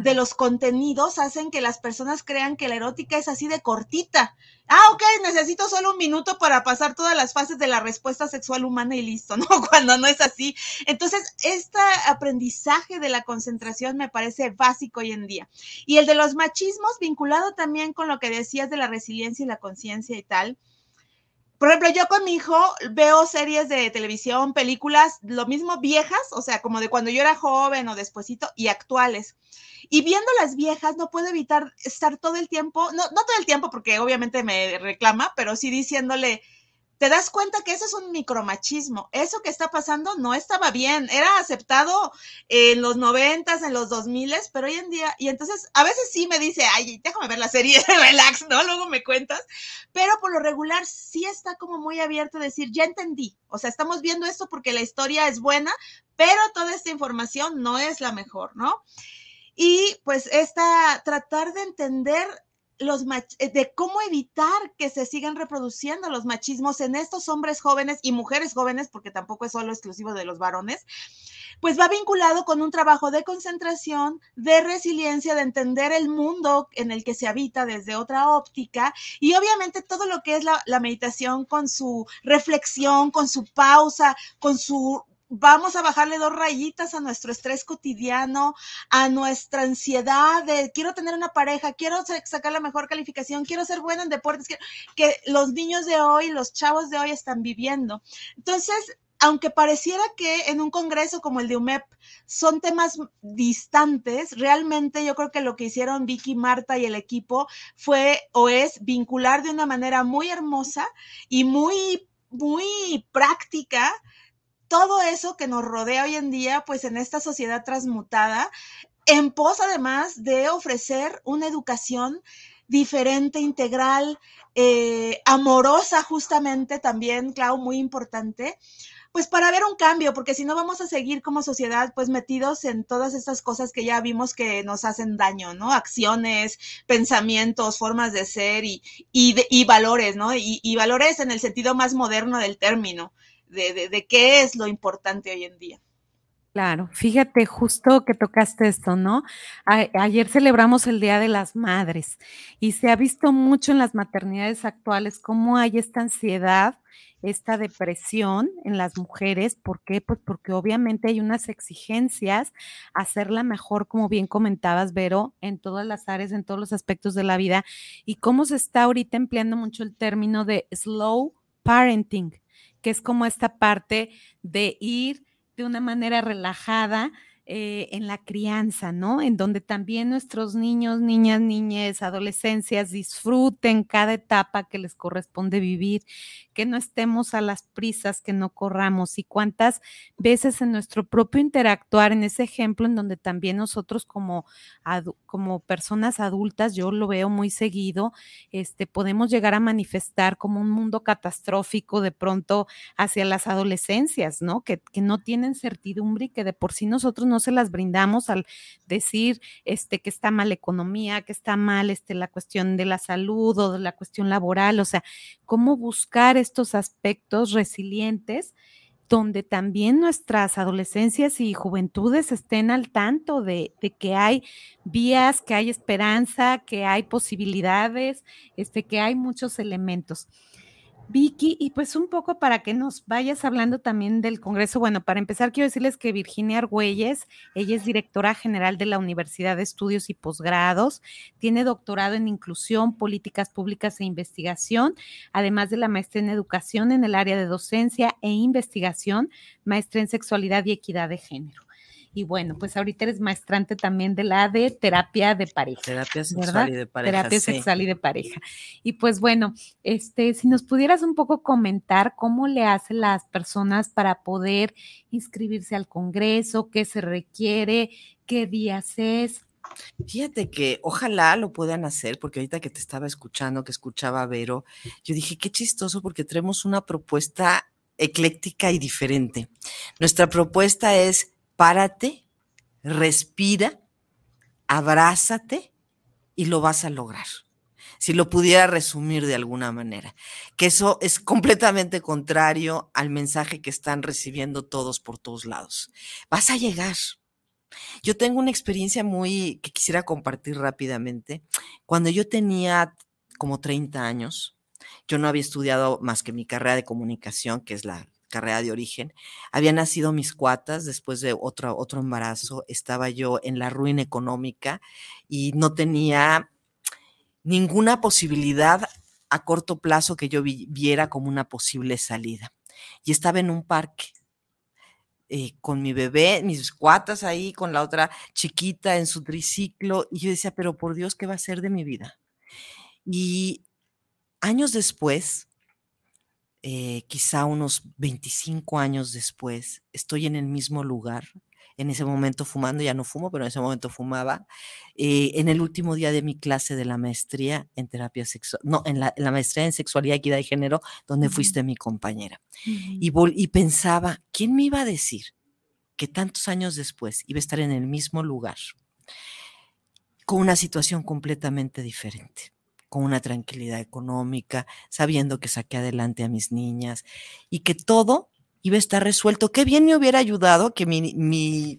de los contenidos hacen que las personas crean que la erótica es así de cortita. Ah, ok, necesito solo un minuto para pasar todas las fases de la respuesta sexual humana y listo, ¿no? Cuando no es así. Entonces, este aprendizaje de la concentración me parece básico hoy en día. Y el de los machismos, vinculado también con lo que decías de la resiliencia y la conciencia y tal por ejemplo, yo con mi hijo veo series de televisión, películas, lo mismo viejas, o sea, como de cuando yo era joven o despuesito, y actuales. Y viendo las viejas, no puedo evitar estar todo el tiempo, no, no todo el tiempo porque obviamente me reclama, pero sí diciéndole, te das cuenta que eso es un micromachismo. Eso que está pasando no estaba bien. Era aceptado en los noventas, en los dos miles, pero hoy en día, y entonces a veces sí me dice, ay, déjame ver la serie, relax, ¿no? Luego me cuentas. Pero por lo regular sí está como muy abierto a decir, ya entendí. O sea, estamos viendo esto porque la historia es buena, pero toda esta información no es la mejor, ¿no? Y pues esta, tratar de entender los eh, de cómo evitar que se sigan reproduciendo los machismos en estos hombres jóvenes y mujeres jóvenes, porque tampoco es solo exclusivo de los varones, pues va vinculado con un trabajo de concentración, de resiliencia, de entender el mundo en el que se habita desde otra óptica y obviamente todo lo que es la, la meditación con su reflexión, con su pausa, con su vamos a bajarle dos rayitas a nuestro estrés cotidiano, a nuestra ansiedad de quiero tener una pareja, quiero sacar la mejor calificación, quiero ser buena en deportes, que los niños de hoy, los chavos de hoy están viviendo. Entonces, aunque pareciera que en un congreso como el de UMEP son temas distantes, realmente yo creo que lo que hicieron Vicky, Marta y el equipo fue o es vincular de una manera muy hermosa y muy, muy práctica todo eso que nos rodea hoy en día, pues en esta sociedad transmutada, en pos además de ofrecer una educación diferente, integral, eh, amorosa justamente también, Clau, muy importante, pues para ver un cambio, porque si no vamos a seguir como sociedad pues metidos en todas estas cosas que ya vimos que nos hacen daño, ¿no? Acciones, pensamientos, formas de ser y, y, valores, ¿no? y valores en el sentido más moderno del término de, qué es lo importante hoy en día. Claro, fíjate justo que tocaste esto, ¿no? ayer celebramos el Día de las Madres y se ha visto mucho en las maternidades actuales cómo hay esta ansiedad, esta depresión en las mujeres. ¿Por qué? Pues porque obviamente hay unas exigencias a hacerla mejor, como bien comentabas, Vero, en todas las áreas, en todos los aspectos de la vida y cómo se está ahorita empleando mucho el término de slow parenting que es como esta parte de ir de una manera relajada eh, en la crianza, ¿no? En donde también nuestros niños, niñas, niñas, adolescencias disfruten cada etapa que les corresponde vivir, que no estemos a las prisas, que no corramos y cuántas veces en nuestro propio interactuar, en ese ejemplo en donde también nosotros como, como personas adultas, yo lo veo muy seguido, este, podemos llegar a manifestar como un mundo catastrófico de pronto hacia las adolescencias, ¿no? Que, que no tienen certidumbre y que de por sí nosotros no se las brindamos al decir este, que está mal la economía, que está mal este, la cuestión de la salud o la cuestión laboral, o sea, cómo buscar estos aspectos resilientes donde también nuestras adolescencias y juventudes estén al tanto de, de, que hay vías, que hay esperanza, que hay posibilidades, este, que hay muchos elementos. Vicky, y pues un poco para que nos vayas hablando también del Congreso. Bueno, para empezar, quiero decirles que Virginia Argüelles, ella es directora general de la Universidad de Estudios y Posgrados, tiene doctorado en Inclusión, Políticas Públicas e Investigación, además de la maestría en Educación en el área de docencia e investigación, maestría en Sexualidad y Equidad de Género. Y bueno, pues ahorita eres maestrante también de la de terapia de pareja. Terapia sexual y de pareja. Terapia sexual y de pareja. Y pues bueno, este, si nos pudieras un poco comentar cómo le hacen las personas para poder inscribirse al Congreso, qué se requiere, qué días es. Fíjate que ojalá lo puedan hacer, porque ahorita que te estaba escuchando, que escuchaba a Vero, yo dije, qué chistoso, porque tenemos una propuesta ecléctica y diferente. Nuestra propuesta es párate, respira, abrázate y lo vas a lograr. si lo pudiera resumir de alguna manera, que eso es completamente contrario al mensaje que están recibiendo todos por todos lados. Vas a llegar. Yo tengo una experiencia muy que quisiera compartir rápidamente. Cuando yo tenía como 30 años, yo no había estudiado más que mi carrera de comunicación, que es la carrera de origen. Había nacido mis cuatas después de otro, otro embarazo. Estaba yo en la ruina económica y no tenía ninguna posibilidad a corto plazo que yo viera como una posible salida. Y estaba en un parque eh, con mi bebé, mis cuatas ahí, con la otra chiquita en su triciclo, y yo decía, pero por Dios, ¿qué va a ser de mi vida? Y años después, eh, quizá unos 25 años después, estoy en el mismo lugar, en ese momento fumando, ya no fumo, pero en ese momento fumaba, eh, en el último día de mi clase de la maestría en terapia sexual, no, en la, maestría en sexualidad, equidad y género, donde fuiste mi compañera. y, y pensaba, ¿quién me iba a decir que tantos años después iba a estar en el mismo lugar con una situación completamente diferente? Con una tranquilidad económica, sabiendo que saqué adelante a mis niñas y que todo iba a estar resuelto. Qué bien me hubiera ayudado que mi,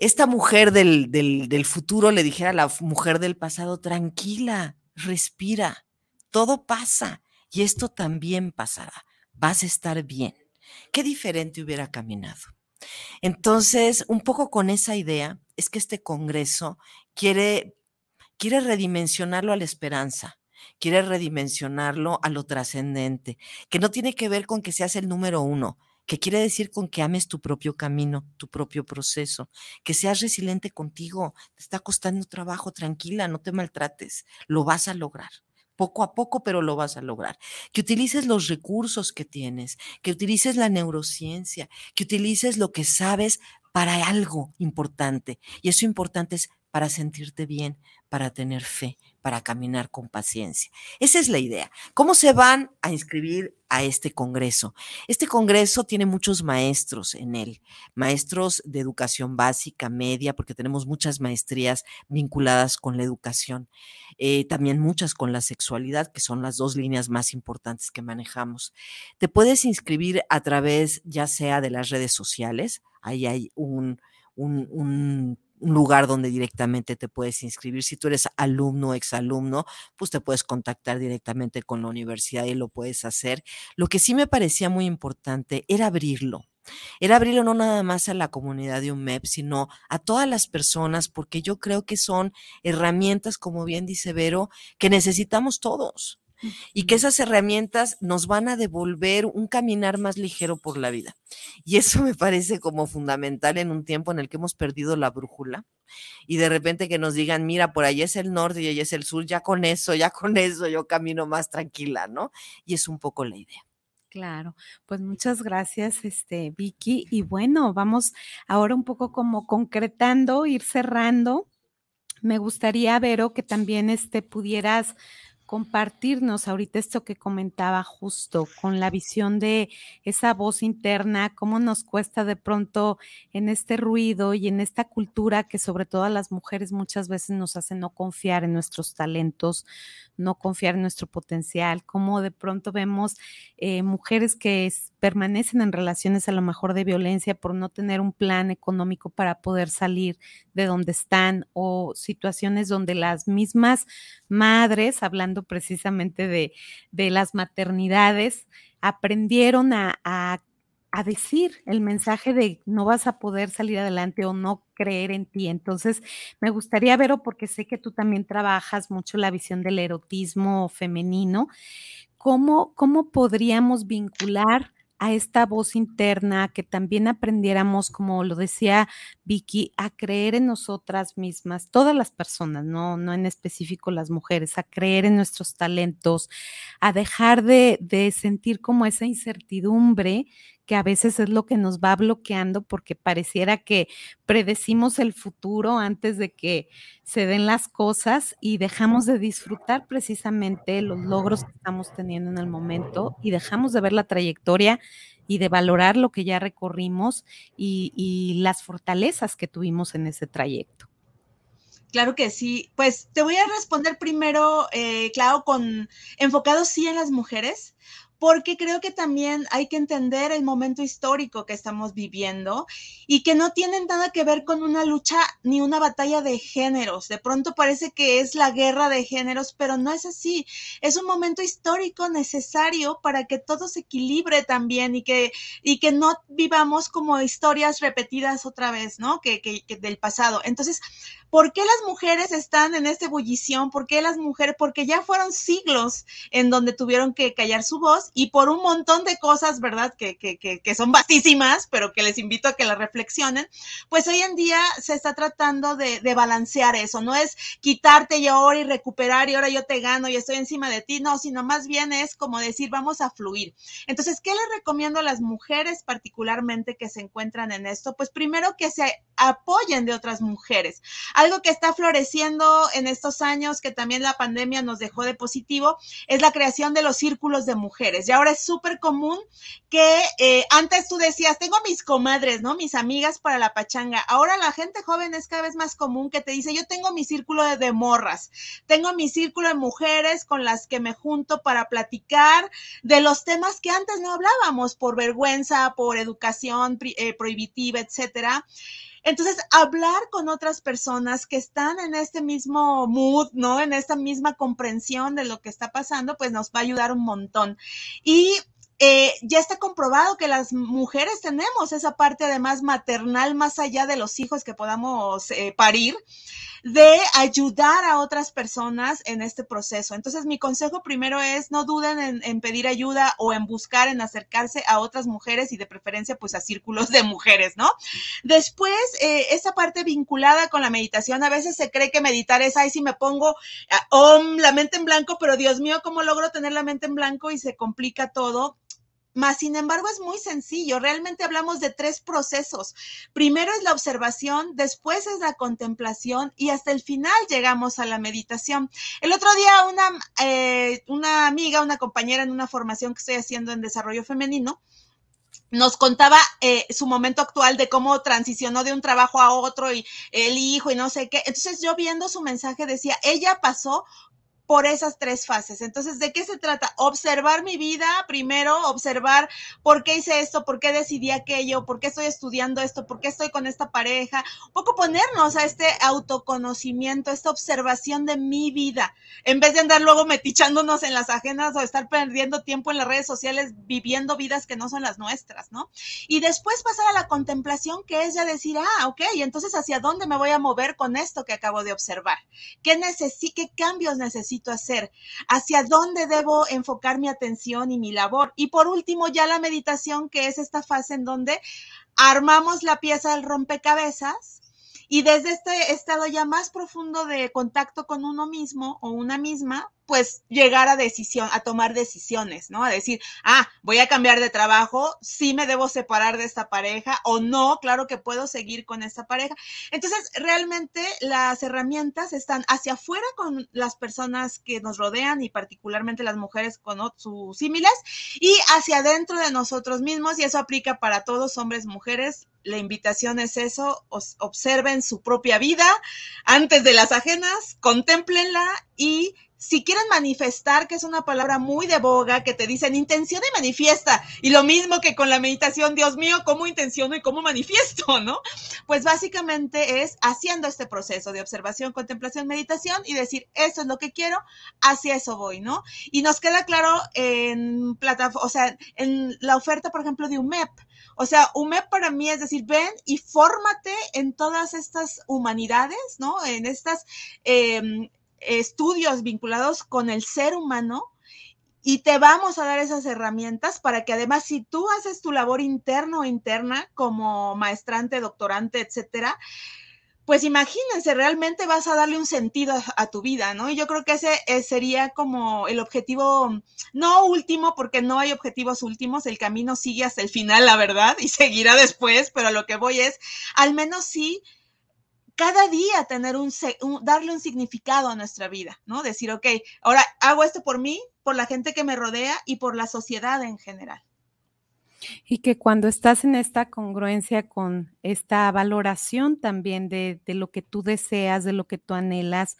esta mujer del, del, futuro le dijera a la mujer del pasado, tranquila, respira, todo pasa y esto también pasará, vas a estar bien. Qué diferente hubiera caminado. Entonces, un poco con esa idea, es que este Congreso quiere, quiere redimensionarlo a la esperanza, quiere redimensionarlo a lo trascendente, que no tiene que ver con que seas el número uno, que quiere decir con que ames tu propio camino, tu propio proceso, que seas resiliente contigo, te está costando trabajo, tranquila, no te maltrates, lo vas a lograr. Poco a poco, pero lo vas a lograr. Que utilices los recursos que tienes, que utilices la neurociencia, que utilices lo que sabes para algo importante. Y eso importante es para sentirte bien, para tener fe, para caminar con paciencia. Esa es la idea. ¿Cómo se van a inscribir a este Congreso? Este Congreso tiene muchos maestros en él, maestros de educación básica, media, porque tenemos muchas maestrías vinculadas con la educación, eh, también muchas con la sexualidad, que son las dos líneas más importantes que manejamos. Te puedes inscribir a través ya sea de las redes sociales, ahí hay un, un, un un lugar donde directamente te puedes inscribir. Si tú eres alumno exalumno, pues te puedes contactar directamente con la universidad y lo puedes hacer. Lo que sí me parecía muy importante era abrirlo. Era abrirlo no nada más a la comunidad de UMEP, sino a todas las personas, porque yo creo que son herramientas, como bien dice Vero, que necesitamos todos y que esas herramientas nos van a devolver un caminar más ligero por la vida. Y eso me parece como fundamental en un tiempo en el que hemos perdido la brújula y de repente que nos digan, mira, por ahí es el norte y ahí es el sur, ya con eso, ya con eso yo camino más tranquila, ¿no? Y es un poco la idea. Claro, pues muchas gracias, este, Vicky. Y bueno, vamos ahora un poco como concretando, ir cerrando. Me gustaría, Vero, que también este, pudieras compartirnos ahorita esto que comentaba justo con la visión de esa voz interna, cómo nos cuesta de pronto en este ruido y en esta cultura que sobre todo a las mujeres muchas veces nos hace no confiar en nuestros talentos, no confiar en nuestro potencial, cómo de pronto vemos eh, mujeres que permanecen en relaciones a lo mejor de violencia por no tener un plan económico para poder salir de donde están o situaciones donde las mismas madres, hablando precisamente de, las maternidades, aprendieron a, decir el mensaje de no vas a poder salir adelante o no creer en ti. Entonces, me gustaría verlo porque sé que tú también trabajas mucho la visión del erotismo femenino. ¿Cómo, cómo podríamos vincular a esta voz interna, que también aprendiéramos, como lo decía Vicky, a creer en nosotras mismas, todas las personas, no, no en específico las mujeres, a creer en nuestros talentos, a dejar de, de sentir como esa incertidumbre que a veces es lo que nos va bloqueando porque pareciera que predecimos el futuro antes de que se den las cosas y dejamos de disfrutar precisamente los logros que estamos teniendo en el momento y dejamos de ver la trayectoria y de valorar lo que ya recorrimos y, las fortalezas que tuvimos en ese trayecto. Claro que sí. Pues te voy a responder primero, eh, Clau, con enfocado sí en las mujeres, porque creo que también hay que entender el momento histórico que estamos viviendo y que no tienen nada que ver con una lucha ni una batalla de géneros. De pronto parece que es la guerra de géneros, pero no es así. Es un momento histórico necesario para que todo se equilibre también y que, y que no vivamos como historias repetidas otra vez, ¿no? Que, que, que del pasado. Entonces, ¿Por qué las mujeres están en esta ebullición? ¿Por qué las mujeres? Porque ya fueron siglos en donde tuvieron que callar su voz y por un montón de cosas, ¿verdad? Que, que, que, son vastísimas, pero que les invito a que las reflexionen. Pues hoy en día se está tratando de, de balancear eso. No es quitarte y ahora y recuperar y ahora yo te gano y estoy encima de ti. No, sino más bien es como decir, vamos a fluir. Entonces, ¿qué les recomiendo a las mujeres particularmente que se encuentran en esto? Pues primero que se apoyen de otras mujeres. Algo que está floreciendo en estos años, que también la pandemia nos dejó de positivo, es la creación de los círculos de mujeres. Y ahora es súper común que eh, antes tú decías, tengo mis comadres, ¿no? Mis amigas para la pachanga. Ahora la gente joven es cada vez más común que te dice, yo tengo mi círculo de, morras, tengo mi círculo de mujeres con las que me junto para platicar de los temas que antes no hablábamos por vergüenza, por educación eh, prohibitiva, etcétera. Entonces, hablar con otras personas que están en este mismo mood, ¿no? En esta misma comprensión de lo que está pasando, pues nos va a ayudar un montón. Y eh, ya está comprobado que las mujeres tenemos esa parte además maternal más allá de los hijos que podamos eh, parir de ayudar a otras personas en este proceso. Entonces, mi consejo primero es no duden en, pedir ayuda o en buscar, en acercarse a otras mujeres y de preferencia, pues a círculos de mujeres, ¿no? Después, eh, esa parte vinculada con la meditación, a veces se cree que meditar es, ay, si me pongo oh, la mente en blanco, pero Dios mío, ¿cómo logro tener la mente en blanco y se complica todo? Más, sin embargo, es muy sencillo. Realmente hablamos de tres procesos. Primero es la observación, después es la contemplación y hasta el final llegamos a la meditación. El otro día una, eh, una amiga, una compañera en una formación que estoy haciendo en desarrollo femenino, nos contaba eh, su momento actual de cómo transicionó de un trabajo a otro y el hijo y no sé qué. Entonces yo viendo su mensaje decía, ella pasó por esas tres fases. Entonces, ¿de qué se trata? Observar mi vida primero, observar por qué hice esto, por qué decidí aquello, por qué estoy estudiando esto, por qué estoy con esta pareja, un poco ponernos a este autoconocimiento, esta observación de mi vida, en vez de andar luego metichándonos en las ajenas o estar perdiendo tiempo en las redes sociales viviendo vidas que no son las nuestras, ¿no? Y después pasar a la contemplación, que es ya decir, ah, ok, entonces hacia dónde me voy a mover con esto que acabo de observar, qué necesito, qué cambios necesito hacer, hacia dónde debo enfocar mi atención y mi labor. Y por último, ya la meditación, que es esta fase en donde armamos la pieza del rompecabezas y desde este estado ya más profundo de contacto con uno mismo o una misma, pues llegar a decisión, a tomar decisiones, ¿no? A decir, ah, voy a cambiar de trabajo, sí me debo separar de esta pareja o no, claro que puedo seguir con esta pareja. Entonces, realmente las herramientas están hacia afuera con las personas que nos rodean y particularmente las mujeres con sus símiles y hacia adentro de nosotros mismos y eso aplica para todos, hombres, mujeres, la invitación es eso, observen su propia vida antes de las ajenas, contémplenla y si quieren manifestar, que es una palabra muy de boga, que te dicen intención y manifiesta, y lo mismo que con la meditación, Dios mío, ¿cómo intenciono y cómo manifiesto, no? Pues básicamente es haciendo este proceso de observación, contemplación, meditación y decir, eso es lo que quiero, hacia eso voy, ¿no? Y nos queda claro en plataforma, o sea, en la oferta, por ejemplo, de UMEP. O sea, UMEP para mí es decir, ven y fórmate en todas estas humanidades, ¿no? En estas eh, estudios vinculados con el ser humano y te vamos a dar esas herramientas para que además si tú haces tu labor interno o interna como maestrante, doctorante, etcétera, pues imagínense, realmente vas a darle un sentido a, tu vida, ¿no? Y yo creo que ese eh, sería como el objetivo, no último, porque no hay objetivos últimos, el camino sigue hasta el final, la verdad, y seguirá después, pero lo que voy es, al menos sí, cada día tener un, darle un significado a nuestra vida, ¿no? Decir, ok, ahora hago esto por mí, por la gente que me rodea y por la sociedad en general. Y que cuando estás en esta congruencia con esta valoración también de, de lo que tú deseas, de lo que tú anhelas,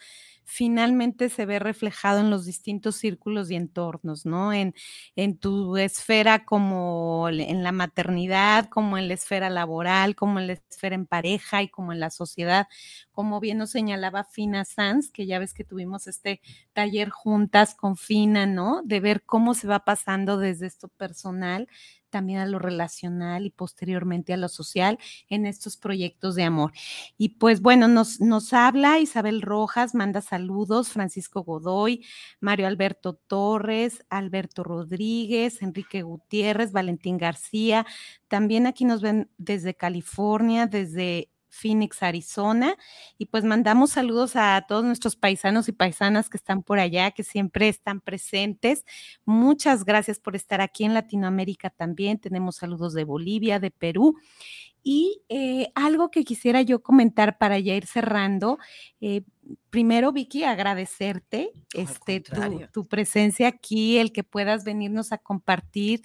finalmente se ve reflejado en los distintos círculos y entornos, ¿no? En, en tu esfera como en la maternidad, como en la esfera laboral, como en la esfera en pareja y como en la sociedad, como bien nos señalaba Fina Sanz, que ya ves que tuvimos este taller juntas con Fina, ¿no? De ver cómo se va pasando desde esto personal también a lo relacional y posteriormente a lo social en estos proyectos de amor. Y pues bueno, nos, nos habla Isabel Rojas, manda saludos, Francisco Godoy, Mario Alberto Torres, Alberto Rodríguez, Enrique Gutiérrez, Valentín García. También aquí nos ven desde California, desde Phoenix, Arizona. Y pues mandamos saludos a todos nuestros paisanos y paisanas que están por allá, que siempre están presentes. Muchas gracias por estar aquí en Latinoamérica también. Tenemos saludos de Bolivia, de Perú. Y eh, algo que quisiera yo comentar para ya ir cerrando, eh, primero Vicky, agradecerte este, tu, presencia aquí, el que puedas venirnos a compartir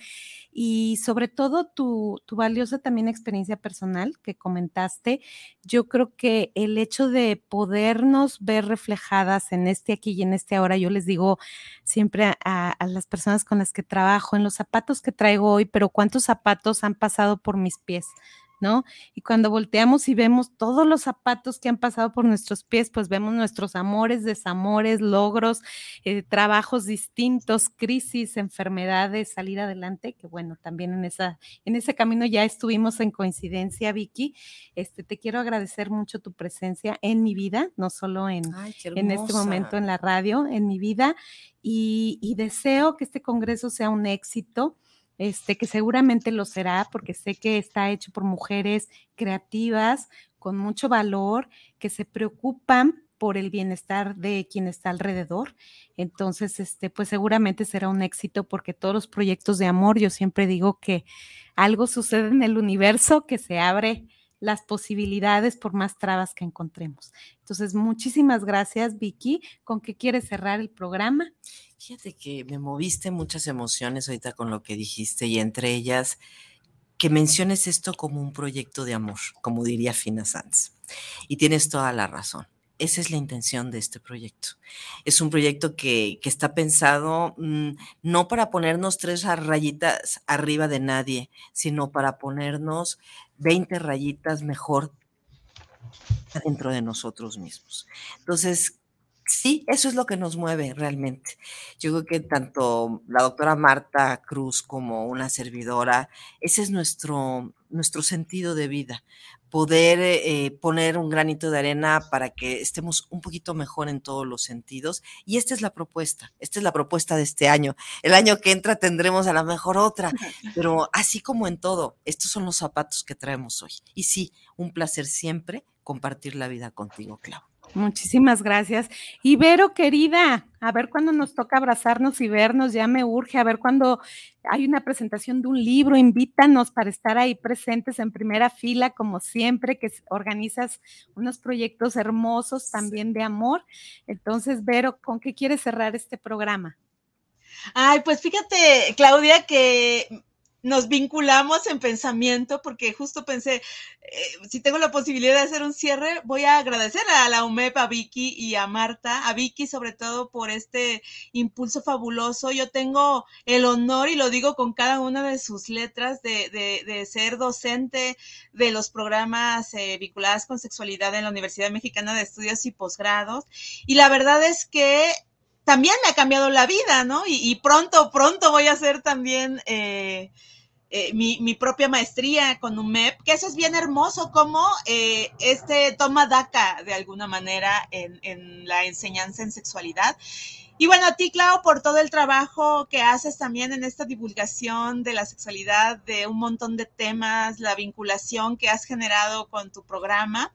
y sobre todo tu, tu, valiosa también experiencia personal que comentaste. Yo creo que el hecho de podernos ver reflejadas en este aquí y en este ahora, yo les digo siempre a, a las personas con las que trabajo, en los zapatos que traigo hoy, pero cuántos zapatos han pasado por mis pies ¿no? Y cuando volteamos y vemos todos los zapatos que han pasado por nuestros pies, pues vemos nuestros amores, desamores, logros, eh, trabajos distintos, crisis, enfermedades, salir adelante, que bueno, también en, esa, en ese camino ya estuvimos en coincidencia, Vicky. Este, te quiero agradecer mucho tu presencia en mi vida, no solo en, en este momento en la radio, en mi vida, y, y deseo que este congreso sea un éxito este, que seguramente lo será porque sé que está hecho por mujeres creativas, con mucho valor, que se preocupan por el bienestar de quien está alrededor. Entonces, este, pues seguramente será un éxito porque todos los proyectos de amor, yo siempre digo que algo sucede en el universo que se abre las posibilidades por más trabas que encontremos. Entonces, muchísimas gracias, Vicky. ¿Con qué quieres cerrar el programa? Fíjate que me moviste muchas emociones ahorita con lo que dijiste y entre ellas que menciones esto como un proyecto de amor, como diría Fina Sanz. Y tienes toda la razón. Esa es la intención de este proyecto. Es un proyecto que, que está pensado mmm, no para ponernos tres rayitas arriba de nadie, sino para ponernos 20 rayitas mejor dentro de nosotros mismos. Entonces, sí, eso es lo que nos mueve realmente. Yo creo que tanto la doctora Marta Cruz como una servidora, ese es nuestro, nuestro sentido de vida, poder eh, poner un granito de arena para que estemos un poquito mejor en todos los sentidos. Y esta es la propuesta, esta es la propuesta de este año. El año que entra tendremos a la mejor otra, pero así como en todo, estos son los zapatos que traemos hoy. Y sí, un placer siempre compartir la vida contigo, Clau. Muchísimas gracias. Ibero, querida, a ver cuándo nos toca abrazarnos y vernos, ya me urge, a ver cuándo hay una presentación de un libro, invítanos para estar ahí presentes en primera fila, como siempre, que organizas unos proyectos hermosos también de amor. Entonces, Vero, ¿con qué quieres cerrar este programa? Ay, pues fíjate, Claudia, que nos vinculamos en pensamiento, porque justo pensé, eh, si tengo la posibilidad de hacer un cierre, voy a agradecer a la UMEP, a Vicky y a Marta, a Vicky sobre todo por este impulso fabuloso. Yo tengo el honor, y lo digo con cada una de sus letras, de, de, ser docente de los programas eh, vinculados con sexualidad en la Universidad Mexicana de Estudios y Posgrados. Y la verdad es que también me ha cambiado la vida, ¿no? Y, pronto, pronto voy a hacer también... Eh, eh, mi, propia maestría con UMEP, que eso es bien hermoso, como eh, este toma DACA de alguna manera en, en, la enseñanza en sexualidad. Y bueno, a ti, Clau, por todo el trabajo que haces también en esta divulgación de la sexualidad, de un montón de temas, la vinculación que has generado con tu programa.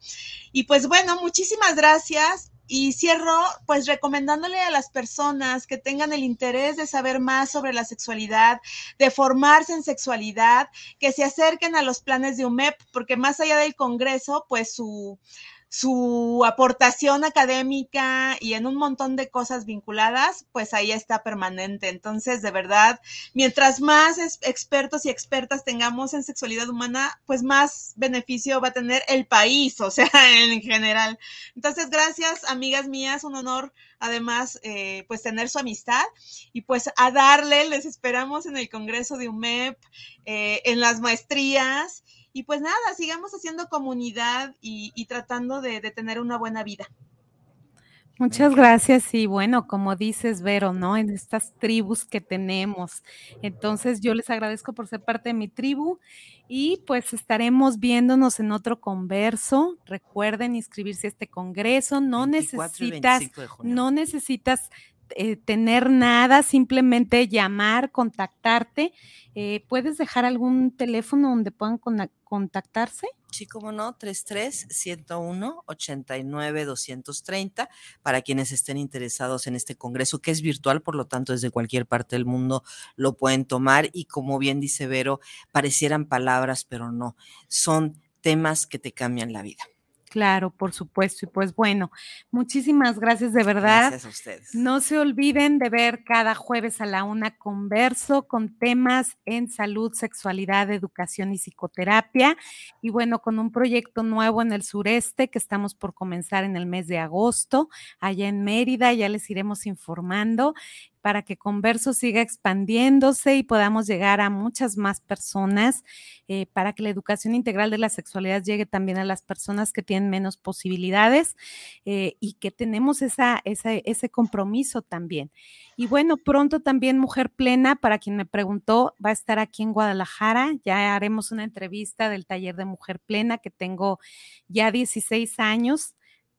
Y pues bueno, muchísimas gracias y cierro pues recomendándole a las personas que tengan el interés de saber más sobre la sexualidad, de formarse en sexualidad, que se acerquen a los planes de UMEP, porque más allá del Congreso, pues su, su aportación académica y en un montón de cosas vinculadas, pues ahí está permanente. Entonces, de verdad, mientras más expertos y expertas tengamos en sexualidad humana, pues más beneficio va a tener el país, o sea, en general. Entonces, gracias, amigas mías, un honor además, eh, pues tener su amistad y pues a darle, les esperamos en el Congreso de UMEP, eh, en las maestrías y pues nada, sigamos haciendo comunidad y, tratando de, tener una buena vida. Muchas gracias y bueno, como dices, Vero, ¿no? En estas tribus que tenemos. Entonces yo les agradezco por ser parte de mi tribu y pues estaremos viéndonos en otro converso. Recuerden inscribirse a este congreso. No necesitas, no necesitas eh, tener nada, simplemente llamar, contactarte. Eh, ¿Puedes dejar algún teléfono donde puedan contactarse? Sí, como no, 33-101-89-230 para quienes estén interesados en este congreso que es virtual, por lo tanto desde cualquier parte del mundo lo pueden tomar y como bien dice Vero, parecieran palabras, pero no, son temas que te cambian la vida. Claro, por supuesto. Y pues bueno, muchísimas gracias de verdad. Gracias a ustedes. No se olviden de ver cada jueves a la una converso con temas en salud, sexualidad, educación y psicoterapia. Y bueno, con un proyecto nuevo en el sureste que estamos por comenzar en el mes de agosto, allá en Mérida, ya les iremos informando para que Converso siga expandiéndose y podamos llegar a muchas más personas, eh, para que la educación integral de la sexualidad llegue también a las personas que tienen menos posibilidades eh, y que tenemos esa, ese compromiso también. Y bueno, pronto también Mujer Plena, para quien me preguntó, va a estar aquí en Guadalajara. Ya haremos una entrevista del taller de Mujer Plena que tengo ya 16 años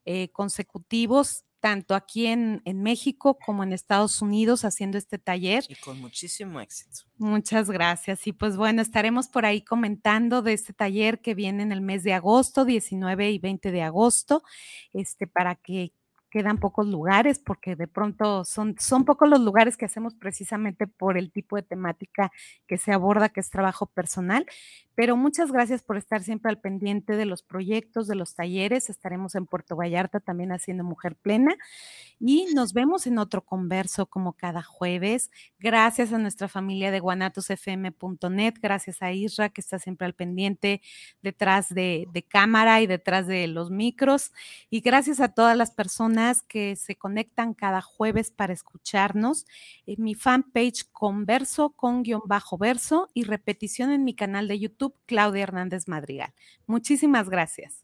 eh, consecutivos tanto aquí en, México como en Estados Unidos haciendo este taller. Y con muchísimo éxito. Muchas gracias. Y pues bueno, estaremos por ahí comentando de este taller que viene en el mes de agosto, 19 y 20 de agosto, este, para que quedan pocos lugares porque de pronto son, son pocos los lugares que hacemos precisamente por el tipo de temática que se aborda, que es trabajo personal. Pero muchas gracias por estar siempre al pendiente de los proyectos, de los talleres. Estaremos en Puerto Vallarta también haciendo Mujer Plena y nos vemos en otro converso como cada jueves. Gracias a nuestra familia de guanatosfm.net, gracias a Isra que está siempre al pendiente detrás de, cámara y detrás de los micros y gracias a todas las personas que se conectan cada jueves para escucharnos. En mi fanpage Converso con guion bajo verso y repetición en mi canal de Claudia Hernández Madrigal. Muchísimas gracias.